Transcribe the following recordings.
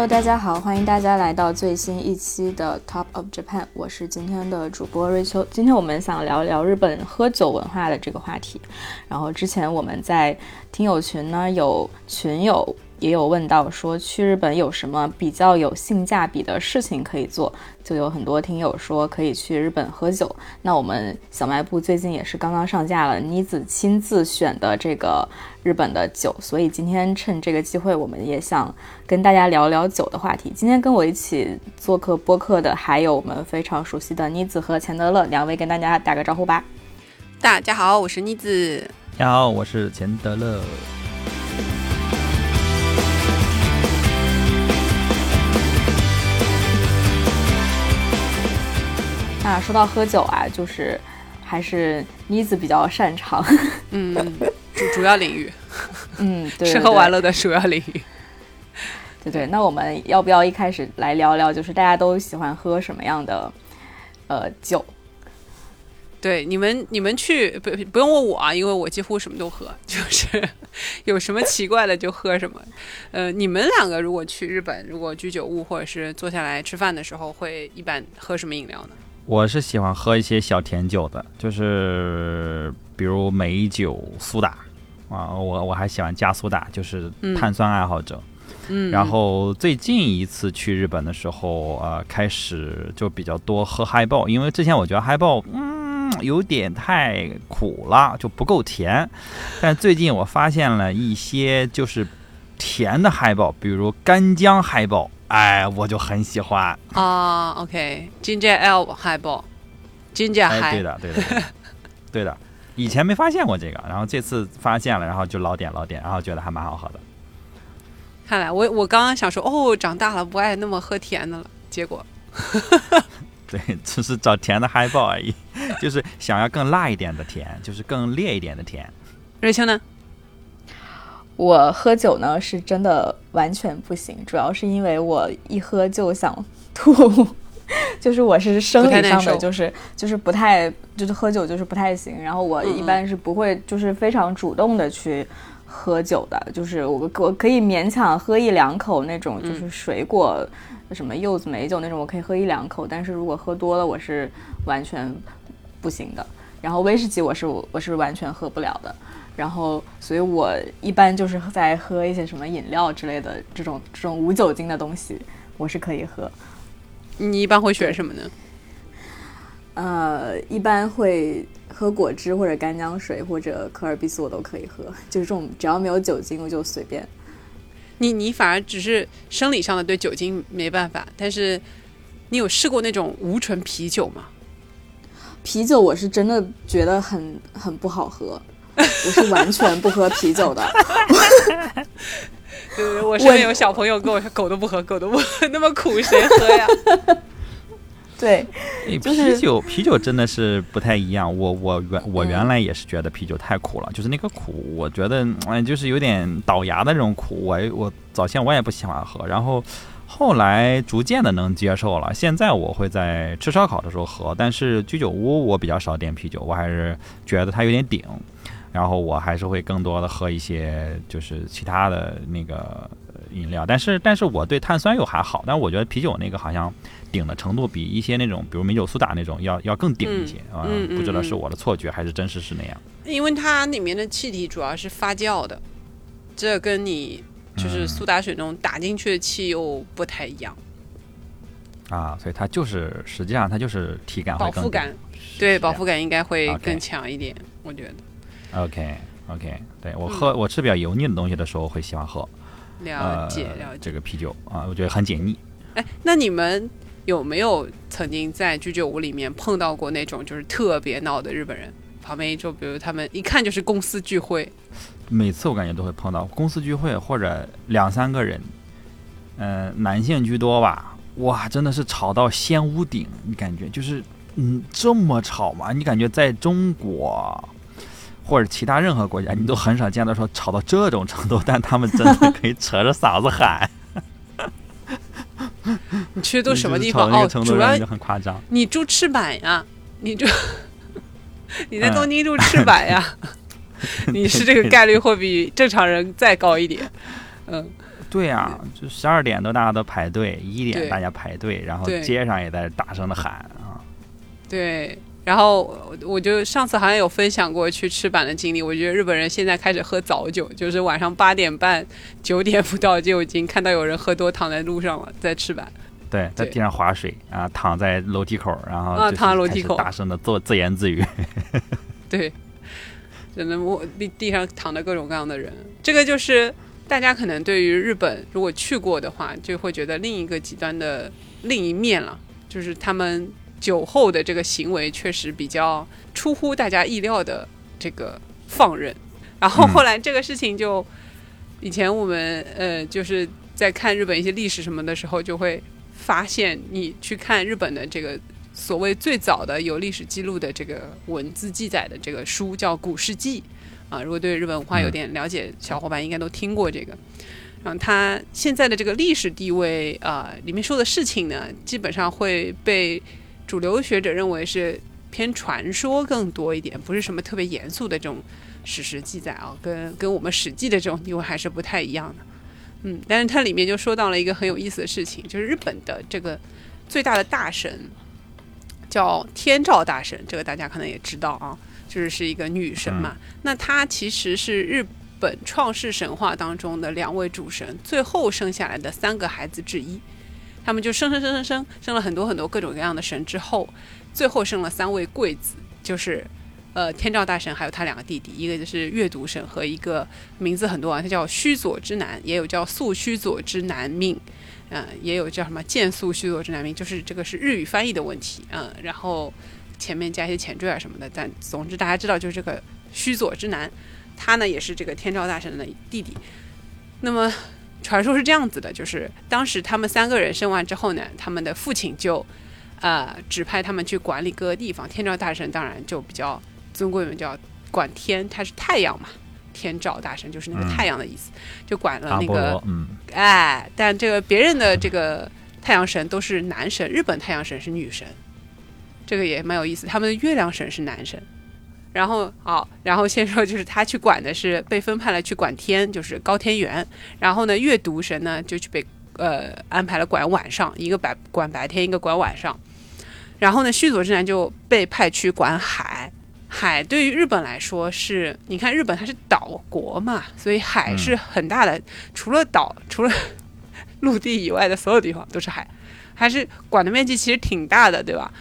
Hello，大家好，欢迎大家来到最新一期的 Top of Japan，我是今天的主播瑞秋。今天我们想聊聊日本喝酒文化的这个话题。然后之前我们在听友群呢，有群友。也有问到说去日本有什么比较有性价比的事情可以做，就有很多听友说可以去日本喝酒。那我们小卖部最近也是刚刚上架了妮子亲自选的这个日本的酒，所以今天趁这个机会，我们也想跟大家聊聊酒的话题。今天跟我一起做客播客的还有我们非常熟悉的妮子和钱德勒两位，跟大家打个招呼吧。大家好，我是妮子。大家好，我是钱德勒。那说到喝酒啊，就是还是妮子比较擅长，嗯，主主要领域，嗯，对，吃喝玩乐的主要领域，对对。那我们要不要一开始来聊聊，就是大家都喜欢喝什么样的呃酒？对，你们你们去不不用问我啊，因为我几乎什么都喝，就是有什么奇怪的就喝什么。呃，你们两个如果去日本，如果居酒屋或者是坐下来吃饭的时候，会一般喝什么饮料呢？我是喜欢喝一些小甜酒的，就是比如美酒、苏打啊，我我还喜欢加苏打，就是碳酸爱好者。嗯，然后最近一次去日本的时候，呃，开始就比较多喝嗨爆，因为之前我觉得嗨爆嗯有点太苦了，就不够甜。但最近我发现了一些就是甜的嗨爆，比如干姜嗨爆。哎，我就很喜欢啊。OK，Ginger Ale Highball，Ginger High，对的，对的，对的。以前没发现过这个，然后这次发现了，然后就老点老点，然后觉得还蛮好喝的。看来我我刚刚想说，哦，长大了不爱那么喝甜的了，结果，对，只是找甜的 Highball 而已，就是想要更辣一点的甜，就是更烈一点的甜。瑞秋呢？我喝酒呢是真的完全不行，主要是因为我一喝就想吐，就是我是生理上的，就是就是不太就是喝酒就是不太行。然后我一般是不会就是非常主动的去喝酒的，就是我我可以勉强喝一两口那种，就是水果什么柚子美酒那种，我可以喝一两口。但是如果喝多了，我是完全不行的。然后威士忌我是我是完全喝不了的。然后，所以我一般就是在喝一些什么饮料之类的这种这种无酒精的东西，我是可以喝。你一般会选什么呢？呃，一般会喝果汁或者干姜水或者可尔必斯，我都可以喝。就是这种只要没有酒精，我就随便。你你反而只是生理上的对酒精没办法，但是你有试过那种无醇啤酒吗？啤酒我是真的觉得很很不好喝。我是完全不喝啤酒的。对对，我身边有小朋友跟我说，狗都不喝，狗都不喝，那么苦谁喝呀？对，啤酒啤酒真的是不太一样。我我原我原来也是觉得啤酒太苦了，就是那个苦，我觉得哎，就是有点倒牙的那种苦。我我早先我也不喜欢喝，然后后来逐渐的能接受了。现在我会在吃烧烤的时候喝，但是居酒屋我比较少点啤酒，我还是觉得它有点顶。然后我还是会更多的喝一些就是其他的那个饮料，但是但是我对碳酸又还好，但我觉得啤酒那个好像顶的程度比一些那种比如美酒苏打那种要要更顶一些啊，不知道是我的错觉还是真实是那样。因为它里面的气体主要是发酵的，这跟你就是苏打水中打进去的气又不太一样。啊，所以它就是实际上它就是体感饱腹感，对饱腹感应该会更强一点，我觉得。OK，OK，对我喝我吃比较油腻的东西的时候会喜欢喝，了解了解这个啤酒啊，我觉得很解腻。哎，那你们有没有曾经在居酒屋里面碰到过那种就是特别闹的日本人？旁边一桌，比如他们一看就是公司聚会，每次我感觉都会碰到公司聚会或者两三个人，嗯，男性居多吧？哇，真的是吵到掀屋顶，你感觉就是嗯这么吵吗？你感觉在中国？或者其他任何国家，你都很少见到说吵到这种程度，但他们真的可以扯着嗓子喊。你 去的都什么地方？哦，主要很夸张。你住赤坂呀？你住你在东京住赤坂呀？你是这个概率会比正常人再高一点。嗯，对啊，就十二点都大家都排队，一点大家排队，然后街上也在大声的喊啊。对，然后我我就上次好像有分享过去赤坂的经历，我觉得日本人现在开始喝早酒，就是晚上八点半、九点不到就已经看到有人喝多躺在路上了，在赤坂。对，在地上划水啊，躺在楼梯口，然后啊躺在楼梯口。大声的做自言自语。对，真的我地地上躺着各种各样的人，这个就是大家可能对于日本如果去过的话，就会觉得另一个极端的另一面了，就是他们酒后的这个行为确实比较出乎大家意料的这个放任。然后后来这个事情就，以前我们呃就是在看日本一些历史什么的时候，就会发现你去看日本的这个所谓最早的有历史记录的这个文字记载的这个书叫《古世纪》啊，如果对日本文化有点了解，小伙伴应该都听过这个。然后它现在的这个历史地位啊、里面说的事情呢，基本上会被主流学者认为是偏传说更多一点，不是什么特别严肃的这种史实记载啊，跟跟我们《史记》的这种地位还是不太一样的。嗯，但是它里面就说到了一个很有意思的事情，就是日本的这个最大的大神叫天照大神，这个大家可能也知道啊，就是是一个女神嘛。那她其实是日本创世神话当中的两位主神最后生下来的三个孩子之一。他们就生生生生生生了很多很多各种各样的神之后，最后生了三位贵子，就是呃天照大神还有他两个弟弟，一个就是月读神和一个名字很多啊，他叫须佐之男，也有叫素须佐之男命，嗯、也有叫什么剑素须佐之男命，就是这个是日语翻译的问题，嗯、然后前面加一些前缀啊什么的，但总之大家知道就是这个须佐之男，他呢也是这个天照大神的弟弟，那么。传说是这样子的，就是当时他们三个人生完之后呢，他们的父亲就，呃，指派他们去管理各个地方。天照大神当然就比较尊贵嘛，叫管天，他是太阳嘛，天照大神就是那个嗯太阳的意思，就管了那个，嗯，哎，但这个别人的这个太阳神都是男神，日本太阳神是女神，这个也蛮有意思。他们的月亮神是男神。然后好，然后先说就是他去管的是被分派了去管天，就是高天元。然后呢，月读神呢就去被呃安排了管晚上，一个白管白天，一个管晚上。然后呢，须佐之男就被派去管海。海对于日本来说是，你看日本它是岛国嘛，所以海是很大的，除了岛，除了陆地以外的所有地方都是海，还是管的面积其实挺大的，对吧？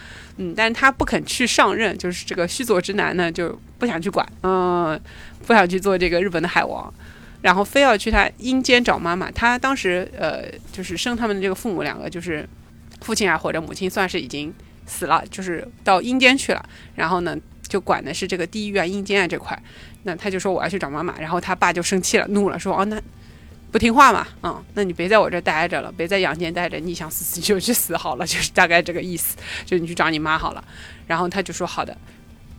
嗯，但是他不肯去上任，就是这个须佐之男呢，就不想去管，嗯，不想去做这个日本的海王，然后非要去他阴间找妈妈。他当时呃，就是生他们的这个父母两个，就是父亲还活着，母亲算是已经死了，就是到阴间去了。然后呢，就管的是这个地狱啊、阴间啊这块。那他就说我要去找妈妈，然后他爸就生气了，怒了，说哦那。不听话嘛，嗯，那你别在我这待着了，别在阳间待着，你想死死就去死好了，就是大概这个意思，就你去找你妈好了。然后他就说好的，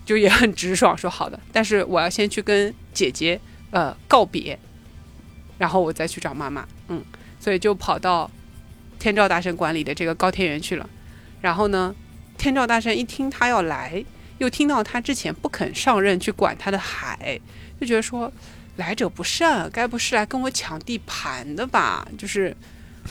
就也很直爽，说好的，但是我要先去跟姐姐呃告别，然后我再去找妈妈，嗯，所以就跑到天照大神管理的这个高天原去了。然后呢，天照大神一听他要来，又听到他之前不肯上任去管他的海，就觉得说来者不善，该不是来跟我抢地盘的吧？就是，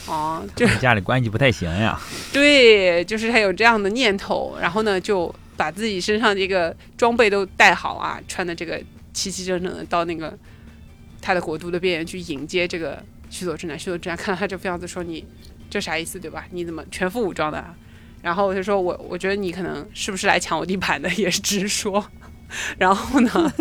哦、就家里关系不太行呀。对，就是他有这样的念头，然后呢，就把自己身上这个装备都带好啊，穿的这个齐齐整整的，到那个他的国度的边缘去迎接这个须佐之男。须佐之男看到他这副样子，说：“你这啥意思，对吧？你怎么全副武装的、啊？”然后我就说：“我我觉得你可能是不是来抢我地盘的，也是直说。”然后呢，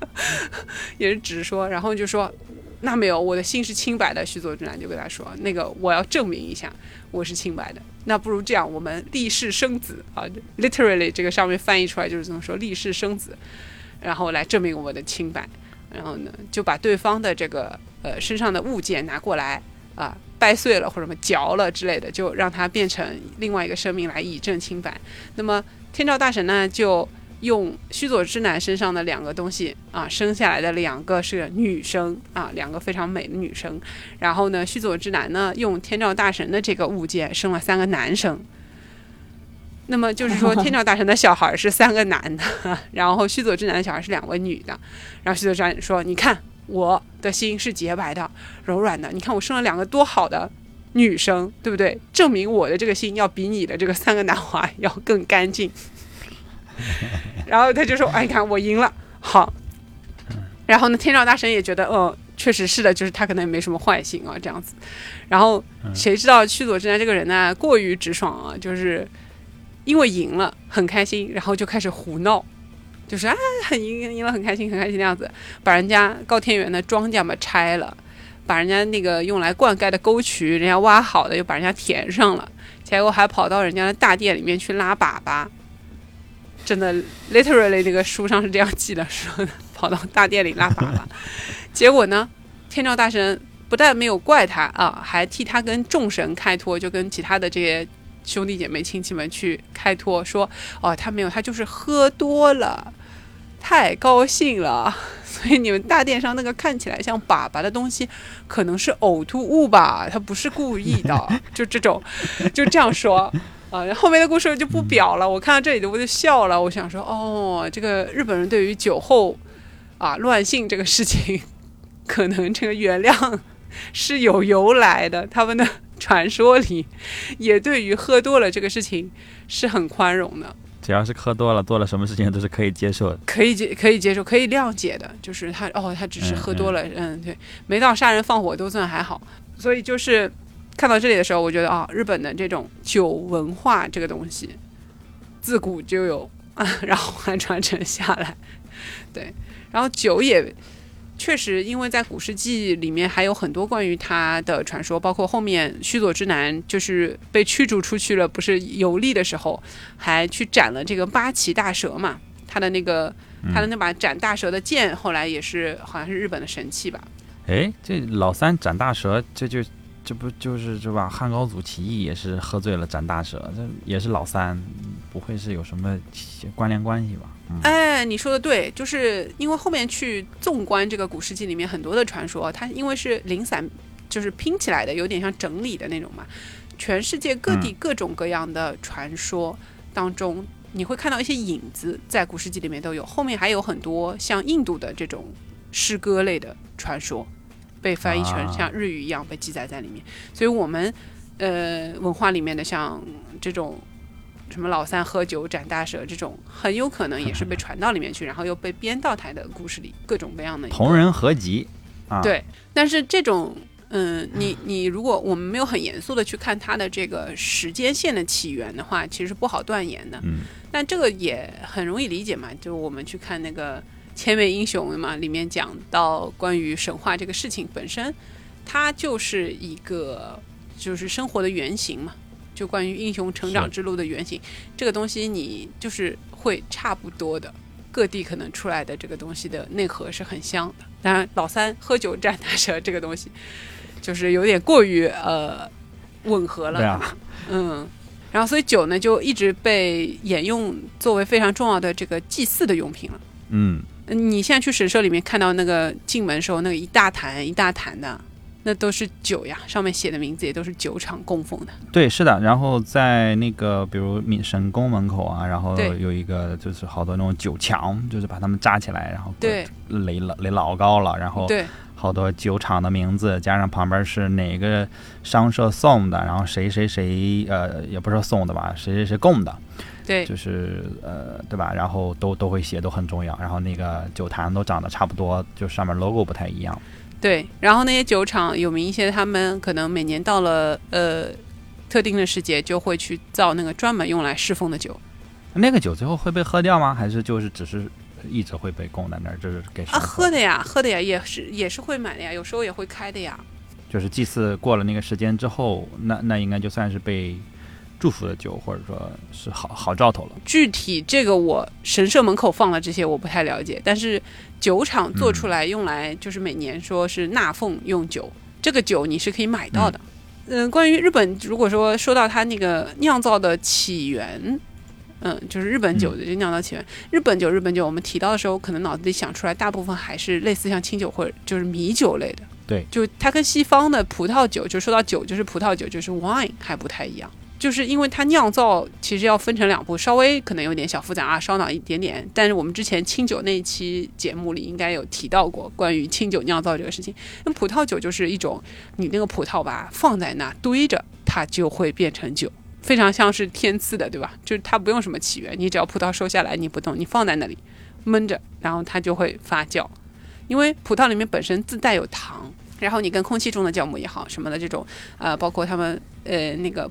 也是直说，然后就说。那没有，我的心是清白的。徐佐之男就跟他说：“那个，我要证明一下，我是清白的。那不如这样，我们立誓生子啊，literally 这个上面翻译出来就是这么说，立誓生子，然后来证明我的清白。然后呢，就把对方的这个呃身上的物件拿过来啊，掰碎了或者什么嚼了之类的，就让它变成另外一个生命来以证清白。那么天照大神呢，就用须佐之男身上的两个东西啊，生下来的两个是女生啊，两个非常美的女生。然后呢，须佐之男呢，用天照大神的这个物件生了三个男生。那么就是说，天照大神的小孩是三个男的，然后须佐之男的小孩是两位女的。然后须佐之男说：“你看，我的心是洁白的、柔软的。你看我生了两个多好的女生，对不对？证明我的这个心要比你的这个三个男孩 要更干净。然后他就说：“哎，你看我赢了，好。”然后呢，天照大神也觉得，嗯，确实是的，就是他可能也没什么坏心啊，这样子。然后谁知道驱佐之男这个人呢，过于直爽啊，就是因为赢了很开心，然后就开始胡闹，就是啊，很赢赢了很开心很开心的样子，把人家高天元的庄稼嘛拆了，把人家那个用来灌溉的沟渠人家挖好的又把人家填上了，结果还跑到人家的大殿里面去拉粑粑。真的，literally 那个书上是这样记的，说跑到大殿里拉粑粑，结果呢，天照大神不但没有怪他啊，还替他跟众神开脱，就跟其他的这些兄弟姐妹亲戚们去开脱，说哦，他没有，他就是喝多了，太高兴了，所以你们大殿上那个看起来像粑粑的东西，可能是呕吐物吧，他不是故意的，就这种，就这样说。啊，后面的故事就不表了。我看到这里我就笑了。我想说，哦，这个日本人对于酒后啊乱性这个事情，可能这个原谅是有由来的。他们的传说里也对于喝多了这个事情是很宽容的。只要是喝多了，做了什么事情都是可以接受的，可以接可以接受，可以谅解的。就是他哦，他只是喝多了，嗯，对，没到杀人放火都算还好。所以就是。看到这里的时候，我觉得啊，日本的这种酒文化这个东西，自古就有，然后还传承下来。对，然后酒也确实，因为在古世纪里面还有很多关于它的传说，包括后面须佐之男就是被驱逐出去了，不是游历的时候，还去斩了这个八岐大蛇嘛。他的那个他的那把斩大蛇的剑，后来也是好像是日本的神器吧？哎，这老三斩大蛇，这就。这不就是是吧？汉高祖起义也是喝醉了斩大蛇，这也是老三，不会是有什么关联关系吧？哎，你说的对，就是因为后面去纵观这个古世纪里面很多的传说，它因为是零散，就是拼起来的，有点像整理的那种嘛。全世界各地各种各样的传说当中，你会看到一些影子，在古世纪里面都有。后面还有很多像印度的这种诗歌类的传说。被翻译成像日语一样被记载在里面，所以我们呃文化里面的像这种什么老三喝酒斩大蛇这种，很有可能也是被 传到里面去，然后又被编到台的故事里，各种各样的同人合集啊。对，但是这种嗯，你你如果我们没有很严肃的去看它的这个时间线的起源的话，其实不好断言的。嗯，但这个也很容易理解嘛，就我们去看那个。千面英雄嘛，里面讲到关于神话这个事情本身，它就是一个就是生活的原型嘛，就关于英雄成长之路的原型，这个东西你就是会差不多的，各地可能出来的这个东西的内核是很像的。当然，老三喝酒战大蛇这个东西，就是有点过于呃吻合了。对啊，嗯，然后所以酒呢就一直被沿用作为非常重要的这个祭祀的用品了。嗯。你现在去神社里面看到那个进门时候那个一大坛一大坛的，那都是酒呀，上面写的名字也都是酒厂供奉的。对，是的。然后在那个比如神宫门口啊，然后有一个就是好多那种酒墙，就是把它们扎起来，然后对垒了垒老高了，然后对好多酒厂的名字，加上旁边是哪个商社送的，然后谁谁谁呃也不是送的吧，谁谁谁供的。对，就是呃，对吧？然后都都会写，都很重要。然后那个酒坛都长得差不多，就上面 logo 不太一样。对，然后那些酒厂有名一些，他们可能每年到了呃特定的时节，就会去造那个专门用来侍奉的酒。那个酒最后会被喝掉吗？还是就是只是一直会被供在那儿，就是给啊喝的呀，喝的呀，也是也是会买的呀，有时候也会开的呀。就是祭祀过了那个时间之后，那那应该就算是被。祝福的酒，或者说是好好兆头了。具体这个我神社门口放了这些，我不太了解。但是酒厂做出来用来就是每年说是纳奉用酒，这个酒你是可以买到的。嗯，关于日本，如果说说到它那个酿造的起源，嗯，就是日本酒的酿造起源，日本酒，日本酒，我们提到的时候，可能脑子里想出来大部分还是类似像清酒或者就是米酒类的。对，就它跟西方的葡萄酒，就说到酒就是葡萄酒就是 wine 还不太一样。就是因为它酿造其实要分成两步，稍微可能有点小复杂啊，烧脑一点点。但是我们之前清酒那一期节目里应该有提到过关于清酒酿造这个事情。那葡萄酒就是一种你那个葡萄吧放在那堆着，它就会变成酒，非常像是天赐的，对吧？就是它不用什么起源，你只要葡萄收下来你不动，你放在那里闷着，然后它就会发酵。因为葡萄里面本身自带有糖，然后你跟空气中的酵母也好什么的这种，呃，包括他们呃那个。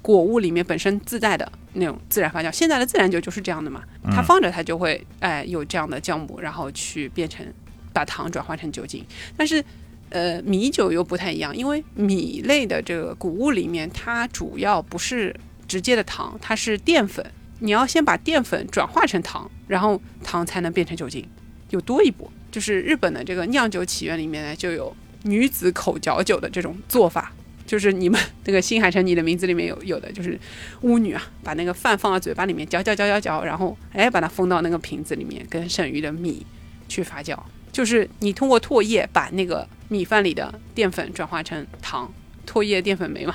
果物里面本身自带的那种自然发酵，现在的自然酒就是这样的嘛，它放着它就会哎有这样的酵母，然后去变成把糖转化成酒精。但是呃米酒又不太一样，因为米类的这个谷物里面它主要不是直接的糖，它是淀粉，你要先把淀粉转化成糖，然后糖才能变成酒精，又多一步。就是日本的这个酿酒起源里面呢，就有女子口嚼酒的这种做法。就是你们 那个新海诚，你的名字里面有有的就是巫女啊，把那个饭放到嘴巴里面嚼嚼嚼嚼嚼，然后哎把它封到那个瓶子里面，跟剩余的米去发酵。就是你通过唾液把那个米饭里的淀粉转化成糖，唾液淀粉酶嘛，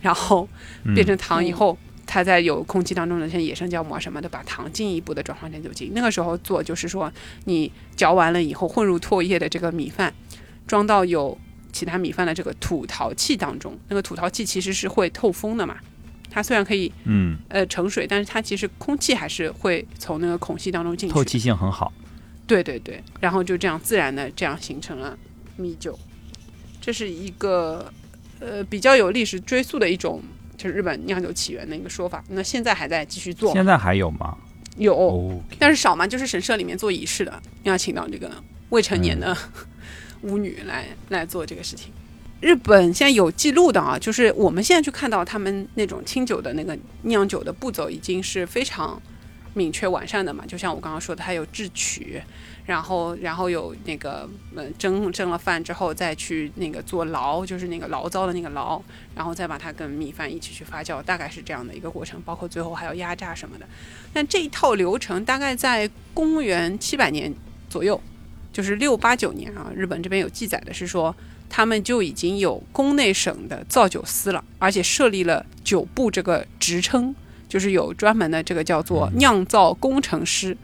然后变成糖以后，它在有空气当中的像野生酵母啊什么的，把糖进一步的转化成酒精。那个时候做就是说，你嚼完了以后混入唾液的这个米饭，装到有。其他米饭的这个土陶器当中，那个土陶器其实是会透风的嘛。它虽然可以，嗯，呃，盛水，但是它其实空气还是会从那个孔隙当中进去。透气性很好。对对对，然后就这样自然的这样形成了米酒。这是一个呃比较有历史追溯的一种，就是日本酿酒起源的一个说法。那现在还在继续做。现在还有吗？有，但是少嘛，就是神社里面做仪式的，要请到这个未成年的。巫女来来做这个事情。日本现在有记录的啊，就是我们现在去看到他们那种清酒的那个酿酒的步骤，已经是非常明确完善的嘛。就像我刚刚说的，它有制曲，然后然后有那个嗯蒸蒸了饭之后再去那个做醪，就是那个醪糟的那个醪，然后再把它跟米饭一起去发酵，大概是这样的一个过程。包括最后还要压榨什么的。但这一套流程大概在公元七百年左右。就是六八九年啊，日本这边有记载的是说，他们就已经有宫内省的造酒司了，而且设立了酒部这个职称，就是有专门的这个叫做酿造工程师，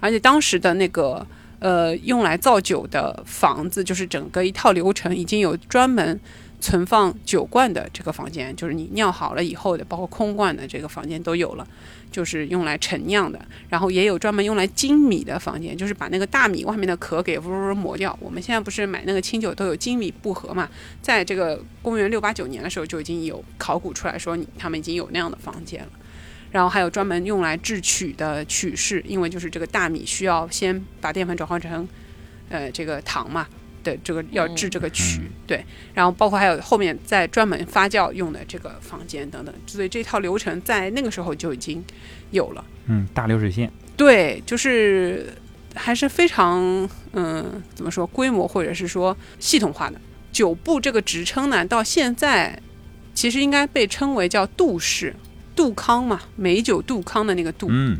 而且当时的那个呃用来造酒的房子，就是整个一套流程已经有专门。存放酒罐的这个房间，就是你酿好了以后的，包括空罐的这个房间都有了，就是用来陈酿的。然后也有专门用来精米的房间，就是把那个大米外面的壳给呜呜磨掉。我们现在不是买那个清酒都有精米布盒嘛？在这个公元六八九年的时候就已经有考古出来说，他们已经有那样的房间了。然后还有专门用来制曲的曲式，因为就是这个大米需要先把淀粉转化成，呃，这个糖嘛。的这个要制这个曲，对，然后包括还有后面在专门发酵用的这个房间等等，所以这套流程在那个时候就已经有了。嗯，大流水线。对，就是还是非常嗯，怎么说规模或者是说系统化的酒部这个职称呢？到现在其实应该被称为叫杜氏，杜康嘛，美酒杜康的那个杜，嗯，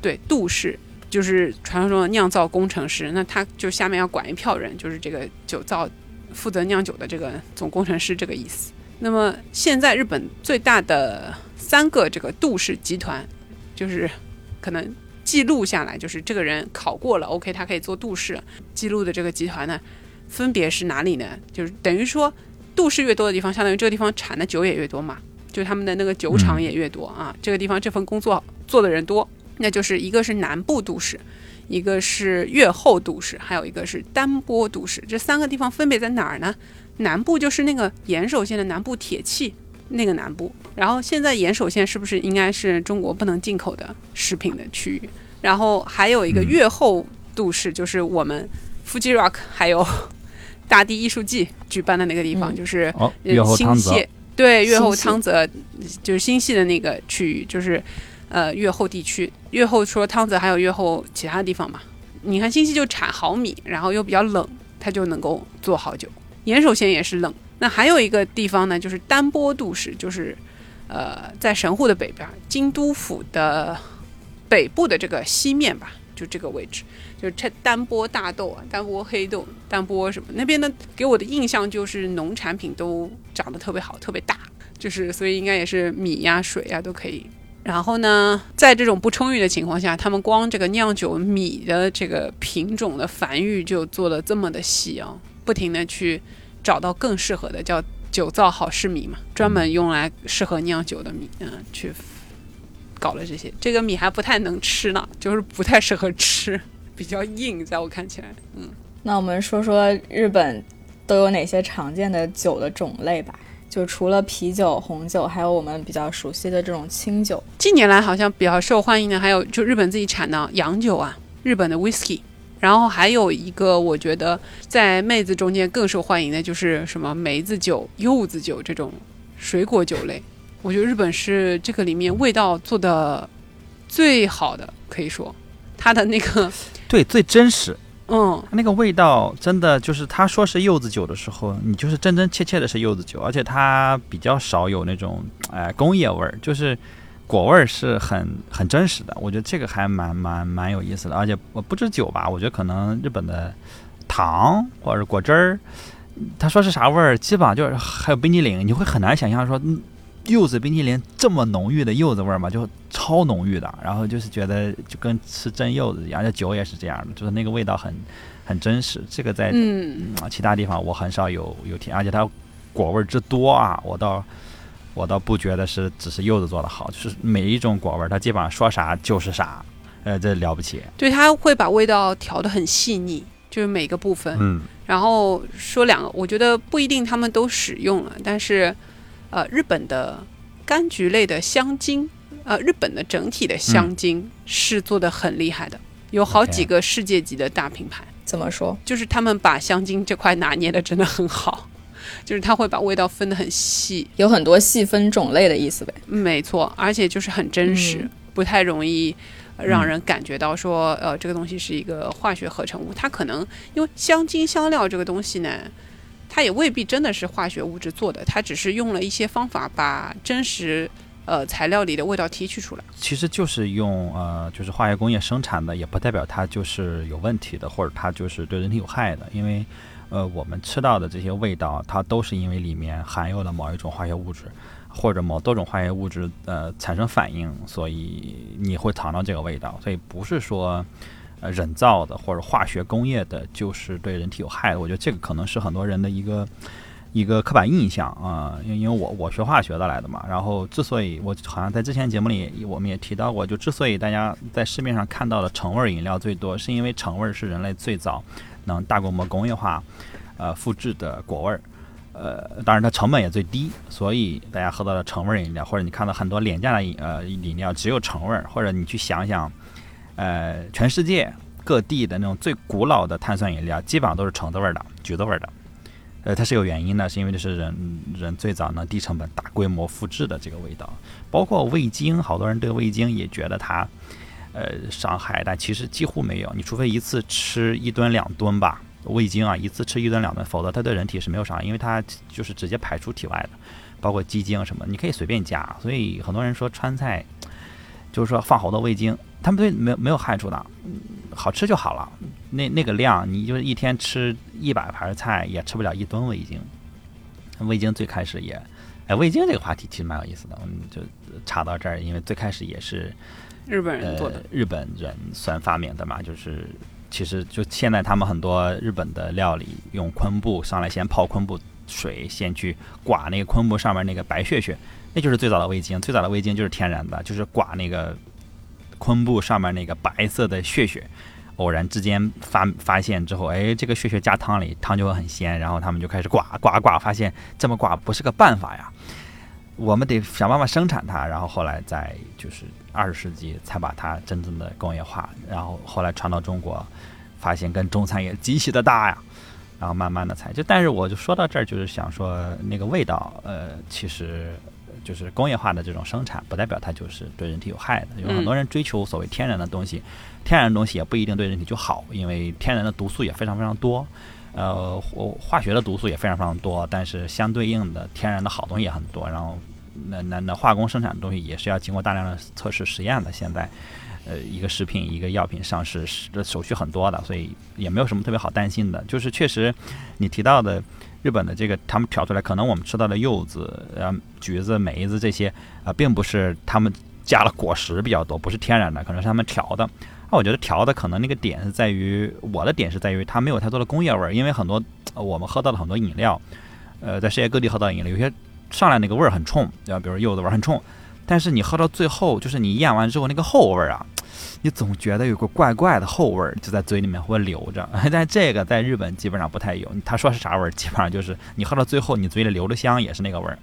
对，杜氏。就是传说中的酿造工程师，那他就下面要管一票人，就是这个酒造负责酿酒的这个总工程师这个意思。那么现在日本最大的三个这个杜氏集团，就是可能记录下来，就是这个人考过了，OK，他可以做杜氏记录的这个集团呢，分别是哪里呢？就是等于说杜氏越多的地方，相当于这个地方产的酒也越多嘛，就他们的那个酒厂也越多啊，这个地方这份工作做的人多。那就是一个是南部都市，一个是越后都市，还有一个是丹波都市。这三个地方分别在哪儿呢？南部就是那个岩手县的南部铁器那个南部。然后现在岩手县是不是应该是中国不能进口的食品的区域？然后还有一个越后都市，就是我们 Fuji Rock 还有大地艺术季举办的那个地方，就是新泻对越后汤泽就是新系的那个区域，就是。呃，越后地区，越后除了汤泽，还有越后其他地方嘛？你看新系就产好米，然后又比较冷，它就能够做好酒。岩手县也是冷。那还有一个地方呢，就是丹波度市，就是呃，在神户的北边，京都府的北部的这个西面吧，就这个位置，就是丹波大豆啊，丹波黑豆，丹波什么那边呢？给我的印象就是农产品都长得特别好，特别大。就是所以应该也是米呀、水呀都可以。然后呢，在这种不充裕的情况下，他们光这个酿酒米的这个品种的繁育就做的这么的细啊，不停的去找到更适合的，叫酒造好事米嘛，专门用来适合酿酒的米，嗯，去搞了这些。这个米还不太能吃呢，就是不太适合吃，比较硬，在我看起来，嗯。那我们说说日本都有哪些常见的酒的种类吧。就除了啤酒、红酒，还有我们比较熟悉的这种清酒。近年来好像比较受欢迎的还有就日本自己产的洋酒啊，日本的 whisky。然后还有一个我觉得在妹子中间更受欢迎的就是什么梅子酒、柚子酒这种水果酒类。我觉得日本是这个里面味道做的最好的，可以说它的那个 对最真实。嗯，那个味道真的就是他说是柚子酒的时候，你就是真真切切的是柚子酒，而且它比较少有那种哎工业味儿，就是果味儿是很很真实的。我觉得这个还蛮蛮蛮有意思的，而且我不止酒吧，我觉得可能日本的糖或者果汁儿，他说是啥味儿，基本上就是还有冰激凌，你会很难想象说。柚子冰淇淋这么浓郁的柚子味儿嘛，就超浓郁的，然后就是觉得就跟吃真柚子一样，而且酒也是这样的，就是那个味道很很真实。这个在嗯其他地方我很少有有听，而且它果味之多啊，我倒我倒不觉得是只是柚子做的好，就是每一种果味它基本上说啥就是啥，呃，这了不起。对，它会把味道调得很细腻，就是每个部分。嗯，然后说两个，我觉得不一定他们都使用了，但是。呃，日本的柑橘类的香精，呃，日本的整体的香精是做的很厉害的，有好几个世界级的大品牌。怎么说？就是他们把香精这块拿捏的真的很好，就是他会把味道分得很细，有很多细分种类的意思呗。没错，而且就是很真实，不太容易让人感觉到说，呃，这个东西是一个化学合成物。它可能因为香精香料这个东西呢。它也未必真的是化学物质做的，它只是用了一些方法把真实呃材料里的味道提取出来。其实就是用呃就是化学工业生产的，也不代表它就是有问题的，或者它就是对人体有害的。因为呃我们吃到的这些味道，它都是因为里面含有了某一种化学物质，或者某多种化学物质呃产生反应，所以你会尝到这个味道。所以不是说。呃，人造的或者化学工业的，就是对人体有害的。我觉得这个可能是很多人的一个一个刻板印象啊。因因为我我学化学的来的嘛，然后之所以我好像在之前节目里我们也提到过，就之所以大家在市面上看到的橙味饮料最多，是因为橙味是人类最早能大规模工业化呃复制的果味儿。呃，当然它成本也最低，所以大家喝到的橙味饮料，或者你看到很多廉价的饮呃饮料只有橙味儿，或者你去想想。呃，全世界各地的那种最古老的碳酸饮料，基本上都是橙子味的、橘子味的。呃，它是有原因的，是因为这是人人最早能低成本、大规模复制的这个味道。包括味精，好多人对味精也觉得它呃伤害，但其实几乎没有。你除非一次吃一吨两吨吧，味精啊，一次吃一吨两吨，否则它对人体是没有伤害，因为它就是直接排出体外的。包括鸡精什么，你可以随便加。所以很多人说川菜就是说放好多味精。他们对没有没有害处的，好吃就好了。那那个量，你就是一天吃一百盘菜，也吃不了一吨味精。味精最开始也，哎，味精这个话题其实蛮有意思的。我们就查到这儿，因为最开始也是日本人做的，日本人算发明的嘛。就是其实就现在他们很多日本的料理，用昆布上来先泡昆布水，先去刮那个昆布上面那个白屑屑，那就是最早的味精。最早的味精就是天然的，就是刮那个。昆布上面那个白色的血血，偶然之间发发现之后，哎，这个血血加汤里，汤就会很鲜。然后他们就开始刮刮刮，发现这么刮不是个办法呀，我们得想办法生产它。然后后来在就是二十世纪才把它真正的工业化。然后后来传到中国，发现跟中餐也极其的大呀。然后慢慢的才就，但是我就说到这儿，就是想说那个味道，呃，其实。就是工业化的这种生产，不代表它就是对人体有害的。有很多人追求所谓天然的东西，天然的东西也不一定对人体就好，因为天然的毒素也非常非常多，呃，化学的毒素也非常非常多。但是相对应的，天然的好东西也很多。然后，那那那化工生产的东西也是要经过大量的测试实验的。现在，呃，一个食品一个药品上市这手续很多的，所以也没有什么特别好担心的。就是确实，你提到的。日本的这个他们调出来，可能我们吃到的柚子、啊橘子、梅子这些啊、并不是他们加了果实比较多，不是天然的，可能是他们调的。那我觉得调的可能那个点是在于，我的点是在于它没有太多的工业味儿，因为很多、我们喝到的很多饮料，呃，在世界各地喝到饮料，有些上来那个味儿很冲，对吧？比如柚子味儿很冲，但是你喝到最后，就是你咽完之后那个后味儿啊，你总觉得有个怪怪的后味儿就在嘴里面会留着。但这个在日本基本上不太有，他说是啥味儿，基本上就是你喝到最后，你嘴里留着香也是那个味儿。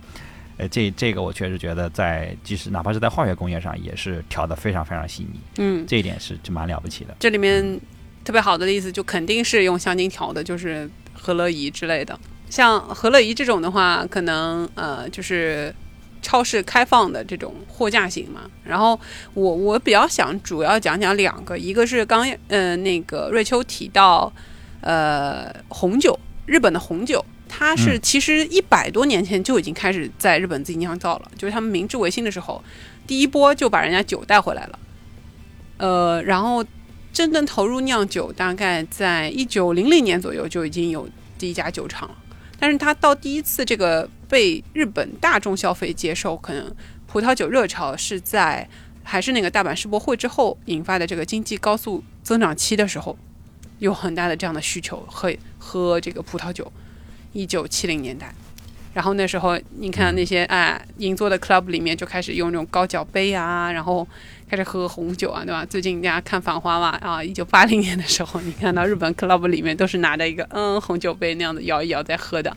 呃，这这个我确实觉得在即使哪怕是在化学工业上，也是调的非常非常细腻，嗯，这一点是就蛮了不起的。这里面特别好的例子就肯定是用香精调的，就是和乐怡之类的。像和乐怡这种的话，可能呃就是超市开放的这种货架型嘛。然后我我比较想主要讲讲两个，一个是刚呃那个瑞秋提到呃红酒，日本的红酒。它是嗯其实一百多年前就已经开始在日本自己酿造了，就是他们明治维新的时候，第一波就把人家酒带回来了，呃，然后真正投入酿酒，大概在一九零零年左右就已经有第一家酒厂了。但是它到第一次这个被日本大众消费接受，可能葡萄酒热潮是在还是那个大阪世博会之后引发的这个经济高速增长期的时候，有很大的这样的需求，喝喝这个葡萄酒。一九七零年代，然后那时候你看那些啊银座的 club 里面就开始用那种高脚杯啊，然后开始喝红酒啊，对吧？最近大家看《繁花》嘛，啊，一九八零年的时候，你看到日本 club 里面都是拿着一个嗯红酒杯那样子摇一摇在喝的。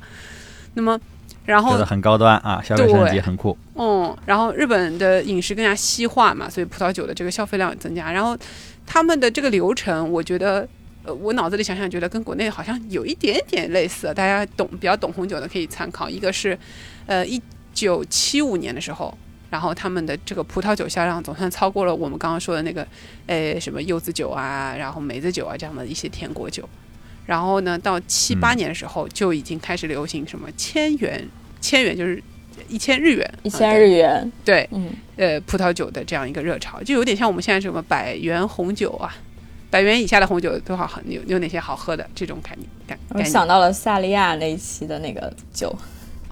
那么，然后很高端啊，消费升级很酷。嗯，然后日本的饮食更加西化嘛，所以葡萄酒的这个消费量也增加。然后他们的这个流程，我觉得，呃，我脑子里想想觉得跟国内好像有一点点类似。大家懂比较懂红酒的可以参考。一个是，呃，一九七五年的时候，然后他们的这个葡萄酒销量总算超过了我们刚刚说的那个，呃，什么柚子酒啊，然后梅子酒啊这样的一些甜果酒。然后呢，到七八嗯年的时候就已经开始流行什么千元，千元就是一千日元，一千日元，对，嗯，呃，葡萄酒的这样一个热潮，就有点像我们现在什么百元红酒啊，百元以下的红酒多少好有有哪些好喝的这种概念感我。想到了萨利亚那一期的那个酒，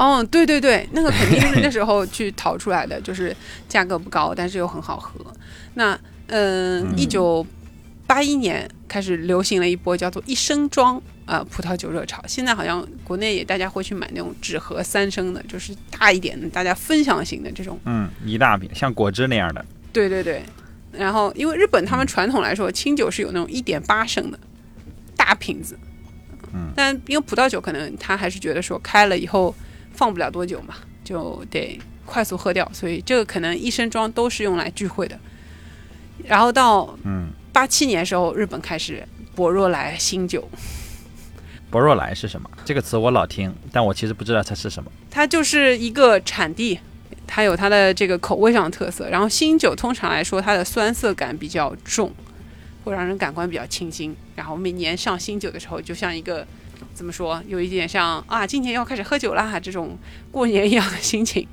哦，对对对，那个肯定是那时候去淘出来的，就是价格不高，但是又很好喝。那嗯，嗯一九八一年开始流行了一波叫做一升装啊、呃葡萄酒热潮，现在好像国内也大家会去买那种纸盒三升的，就是大一点的，大家分享型的这种。嗯，一大瓶像果汁那样的。对对对，然后因为日本他们传统来说，清酒是有那种一点八升的大瓶子，嗯，但因为葡萄酒可能他还是觉得说开了以后放不了多久嘛，就得快速喝掉，所以这个可能一升装都是用来聚会的。然后到嗯，八七年时候，日本开始博若莱新酒，博若莱是什么？这个词我老听，但我其实不知道它是什么。它就是一个产地，它有它的这个口味上的特色。然后新酒通常来说，它的酸涩感比较重，会让人感官比较清新。然后每年上新酒的时候，就像一个怎么说，有一点像啊，今年要开始喝酒啦这种过年一样的心情。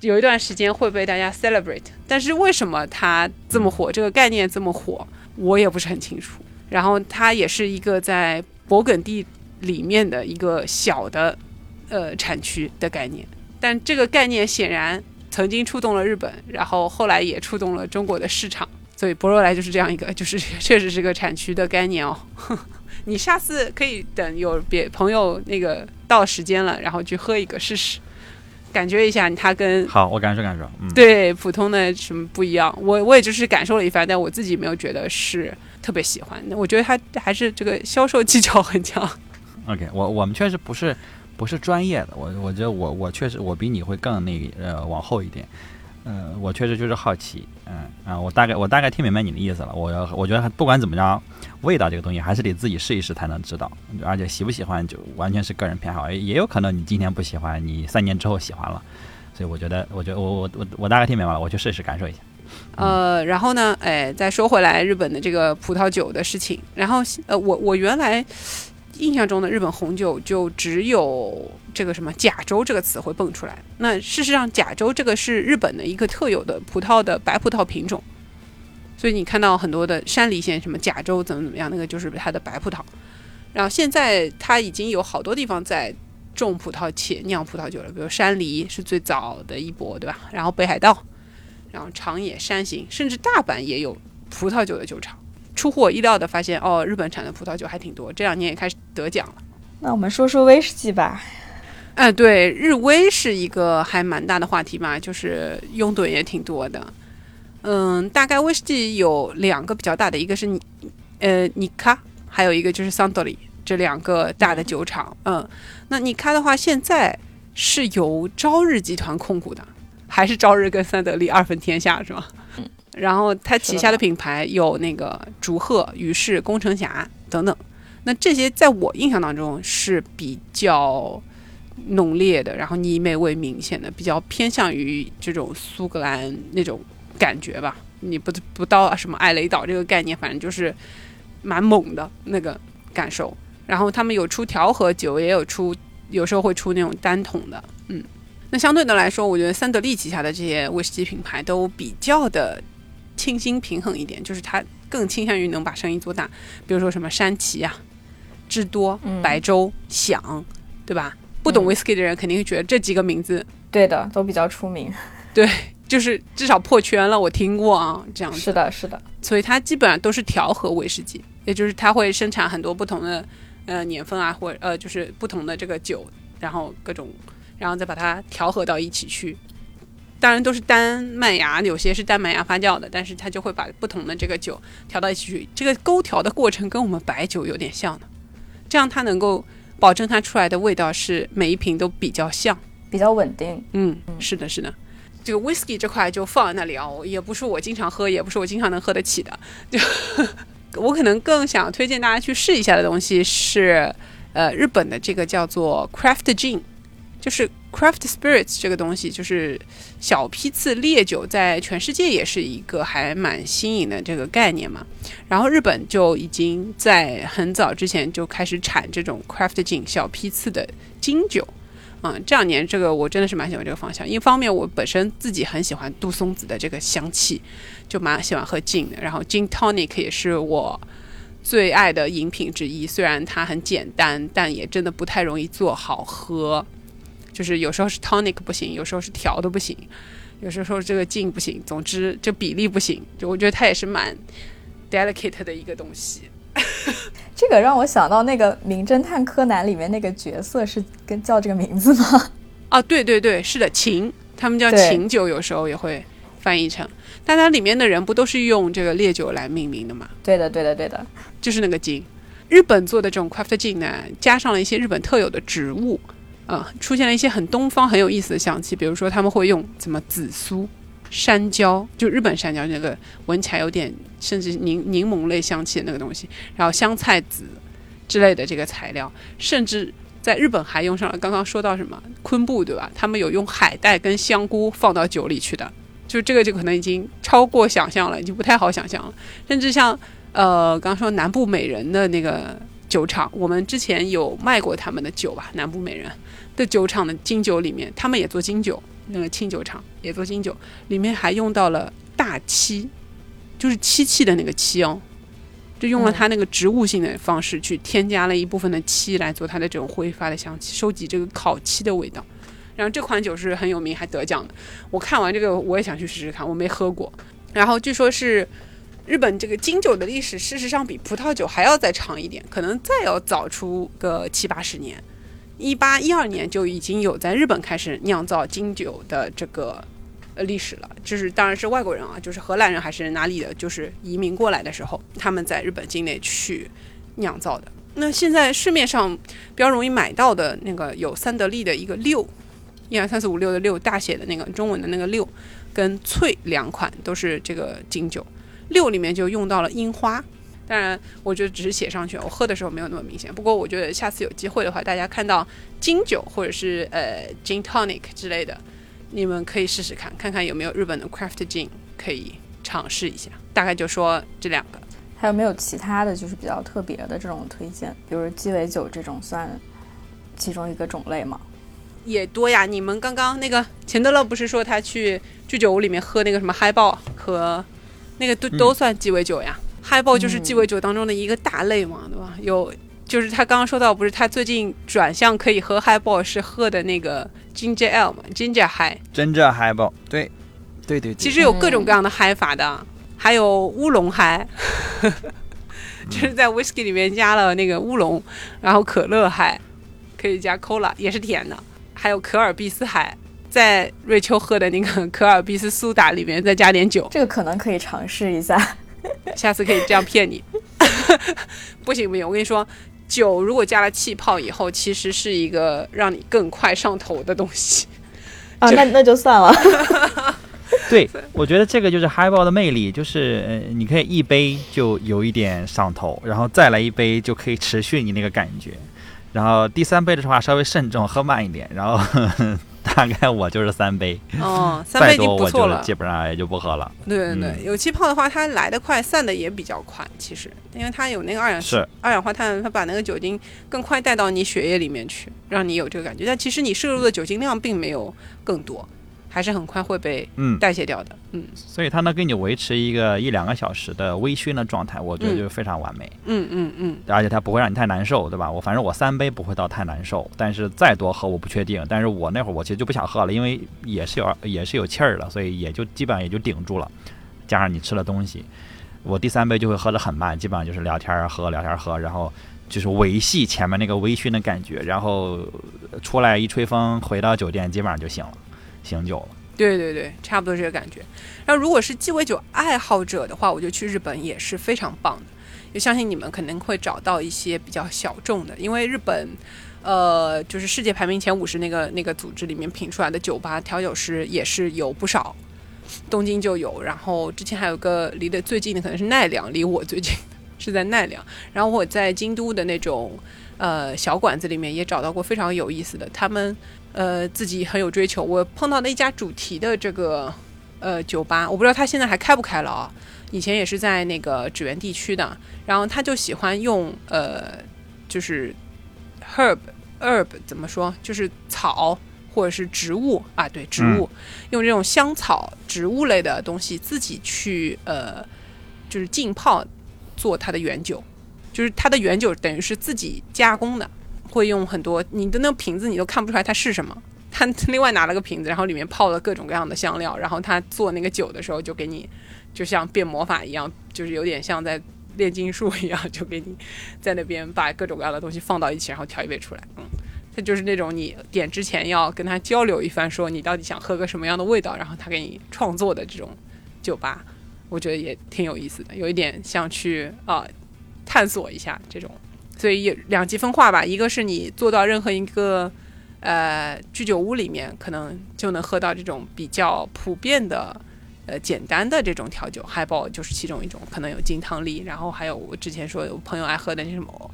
有一段时间会被大家 celebrate，但是为什么它这么火，这个概念这么火，我也不是很清楚。然后它也是一个在勃艮第里面的一个小的呃产区的概念，但这个概念显然曾经触动了日本，然后后来也触动了中国的市场，所以博若莱就是这样一个，就是 确实是个产区的概念哦。你下次可以等有别朋友那个到时间了，然后去喝一个试试，感觉一下它跟好，我感受感受。嗯，对普通的什么不一样。我我也就是感受了一番，但我自己没有觉得是特别喜欢。我觉得它还是这个销售技巧很强。OK，我我们确实不是不是专业的，我我觉得我我确实我比你会更那个呃往后一点，呃，我确实就是好奇，嗯啊，我大概我大概听明白你的意思了。我要我觉得不管怎么着，味道这个东西还是得自己试一试才能知道，而且喜不喜欢就完全是个人偏好，也有可能你今天不喜欢，你三年之后喜欢了。所以我觉得，我觉得我我我我大概听明白了，我去试一试感受一下。呃，然后呢，哎，再说回来日本的这个葡萄酒的事情，然后呃，我我原来印象中的日本红酒就只有这个什么甲州这个词会蹦出来。那事实上，甲州这个是日本的一个特有的葡萄的白葡萄品种，所以你看到很多的山梨县什么甲州怎么怎么样，那个就是它的白葡萄。然后现在它已经有好多地方在种葡萄且酿葡萄酒了，比如山梨是最早的一波，对吧？然后北海道，然后长野、山形，甚至大阪也有葡萄酒的酒厂。出乎我意料的发现，哦，日本产的葡萄酒还挺多，这两年也开始得奖了。那我们说说威士忌吧。哎，对，日威是一个还蛮大的话题嘛，就是拥趸也挺多的。嗯，大概威士忌有两个比较大的，一个是呃尼卡，还有一个就是桑德利，这两个大的酒厂。嗯，那尼卡的话，现在是由朝日集团控股的，还是朝日跟三得利二分天下是吗？嗯。然后他旗下的品牌有那个竹鹤、于氏、工程侠等等。那这些在我印象当中是比较。浓烈的，然后泥煤味明显的，比较偏向于这种苏格兰那种感觉吧。你不不到什么艾雷岛这个概念，反正就是蛮猛的那个感受。然后他们有出调和酒，也有出，有时候会出那种单桶的。嗯，那相对的来说，我觉得三得利旗下的这些威士忌品牌都比较的清新平衡一点，就是它更倾向于能把生意做大。比如说什么山崎啊、智多、白州、响，对吧？不懂 whisky 的人肯定会觉得这几个名字，对的，都比较出名。对，就是至少破圈了，我听过啊，这样子。是的，是的。所以它基本上都是调和威士忌，也就是它会生产很多不同的呃年份啊，或呃就是不同的这个酒，然后各种，然后再把它调和到一起去。当然都是单麦芽，有些是单麦芽发酵的，但是它就会把不同的这个酒调到一起去。这个勾调的过程跟我们白酒有点像的，这样它能够。保证它出来的味道是每一瓶都比较像，比较稳定。嗯，是的，是的。这个 whisky 这块就放在那里啊，也不是我经常喝，也不是我经常能喝得起的。就我可能更想推荐大家去试一下的东西是，呃，日本的这个叫做 craft gin。就是 craft spirits 这个东西，就是小批次烈酒，在全世界也是一个还蛮新颖的这个概念嘛。然后日本就已经在很早之前就开始产这种 craft gin 小批次的金酒。嗯，这两年这个我真的是蛮喜欢这个方向。一方面我本身自己很喜欢杜松子的这个香气，就蛮喜欢喝 gin 的。然后 gin tonic 也是我最爱的饮品之一，虽然它很简单，但也真的不太容易做好喝。就是有时候是 tonic 不行，有时候是调的不行，有时候这个劲不行，总之这比例不行。就我觉得它也是蛮 delicate 的一个东西。这个让我想到那个《名侦探柯南》里面那个角色是跟叫这个名字吗？啊，对对对，是的，琴，他们叫琴酒，有时候也会翻译成。但它里面的人不都是用这个烈酒来命名的吗？对的，对的，对的，就是那个金。日本做的这种 craft gin 呢，加上了一些日本特有的植物。啊，出现了一些很东方、很有意思的香气，比如说他们会用什么紫苏、山椒，就日本山椒那个闻起来有点甚至柠柠檬类香气的那个东西，然后香菜籽之类的这个材料，甚至在日本还用上了刚刚说到什么昆布，对吧？他们有用海带跟香菇放到酒里去的，就这个就可能已经超过想象了，已经不太好想象了。甚至像呃，刚刚说南部美人的那个酒厂，我们之前有卖过他们的酒吧，南部美人。的酒厂的金酒里面，他们也做金酒，那个清酒厂也做金酒，里面还用到了大漆，就是漆器的那个漆哦，就用了它那个植物性的方式去添加了一部分的漆来做它的这种挥发的香气，收集这个烤漆的味道。然后这款酒是很有名，还得奖的。我看完这个，我也想去试试看，我没喝过。然后据说是日本这个金酒的历史，事实上比葡萄酒还要再长一点，可能再要早出个七八十年。一八一二年就已经有在日本开始酿造金酒的这个呃历史了，就是当然是外国人啊，就是荷兰人还是哪里的，就是移民过来的时候，他们在日本境内去酿造的。那现在市面上比较容易买到的那个有三得利的一个六，一二三四五六的六大写的那个中文的那个六，跟翠两款都是这个金酒，六里面就用到了樱花。当然，我觉得只是写上去，我喝的时候没有那么明显。不过，我觉得下次有机会的话，大家看到金酒或者是呃 gin tonic 之类的，你们可以试试看，看看有没有日本的 craft gin 可以尝试一下。大概就说这两个，还有没有其他的就是比较特别的这种推荐？比如鸡尾酒这种算其中一个种类吗？也多呀。你们刚刚那个钱德勒不是说他去居酒屋里面喝那个什么嗨爆和那个都都算鸡尾酒呀？嗨爆就是鸡尾酒当中的一个大类嘛，对吧？有就是他刚刚说到，不是他最近转向可以喝 highball 是喝的那个 ginger ale 嘛，ginger high。真正嗨爆，对，对对对。其实有各种各样的嗨法的，还有乌龙嗨，就是在 whisky 里面加了那个乌龙，然后可乐嗨，可以加 cola 也是甜的，还有可尔必斯嗨，在瑞秋喝的那个 可尔必斯苏打里面再加点酒，这个可能可以尝试一下。下次可以这样骗你。不 行不行，我跟你说，酒如果加了气泡以后，其实是一个让你更快上头的东西。啊，那那就算了。对，我觉得这个就是 highball 的魅力，就是呃，你可以一杯就有一点上头，然后再来一杯就可以持续你那个感觉，然后第三杯的话稍微慎重，喝慢一点，然后大概我就是三杯，哦，三杯已经再多我不错了。就基本上也就不喝了。对对对，嗯有气泡的话，它来得快，散的也比较快。其实，因为它有那个二氧是二氧化碳，它把那个酒精更快带到你血液里面去，让你有这个感觉。但其实你摄入的酒精量并没有更多，还是很快会被嗯，代谢掉的。嗯所以它能给你维持一个一两个小时的微醺的状态，我觉得嗯就非常完美。嗯嗯嗯，而且它不会让你太难受，对吧？我反正我三杯不会到太难受，但是再多喝我不确定。但是我那会儿我其实就不想喝了，因为也是有 也是有气儿了，所以也就基本上也就顶住了。加上你吃了东西，我第三杯就会喝得很慢，基本上就是聊天喝聊天喝，然后就是维系前面那个微醺的感觉，然后出来一吹风，回到酒店基本上就醒了，醒酒了。对对对，差不多这个感觉。然后，如果是鸡尾酒爱好者的话，我觉得去日本也是非常棒的。也相信你们可能会找到一些比较小众的，因为日本，呃，就是世界排名前五十那个那个组织里面评出来的酒吧调酒师也是有不少，东京就有，然后之前还有个离得最近的可能是奈良，离我最近是在奈良。然后我在京都的那种呃小馆子里面也找到过非常有意思的，他们呃自己很有追求。我碰到的一家主题的这个呃酒吧，我不知道他现在还开不开了啊。以前也是在那个纸原地区的，然后他就喜欢用呃就是 herb herb 怎么说，就是草或者是植物啊，对植物，用这种香草植物类的东西自己去呃就是浸泡做它的原酒，就是它的原酒等于是自己加工的，会用很多你的那个瓶子你都看不出来它是什么。他 另外拿了个瓶子，然后里面泡了各种各样的香料，然后他做那个酒的时候就给你，就像变魔法一样，就是有点像在炼金术一样，就给你在那边把各种各样的东西放到一起，然后调一杯出来。嗯，他就是那种你点之前要跟他交流一番，说你到底想喝个什么样的味道，然后他给你创作的这种酒吧，我觉得也挺有意思的，有一点像去啊、探索一下这种，所以两极分化吧。一个是你做到任何一个呃居酒屋里面，可能就能喝到这种比较普遍的。呃，简单的这种调酒，highball 就是其中一种，可能有金汤力，然后还有我之前说有朋友爱喝的那什么，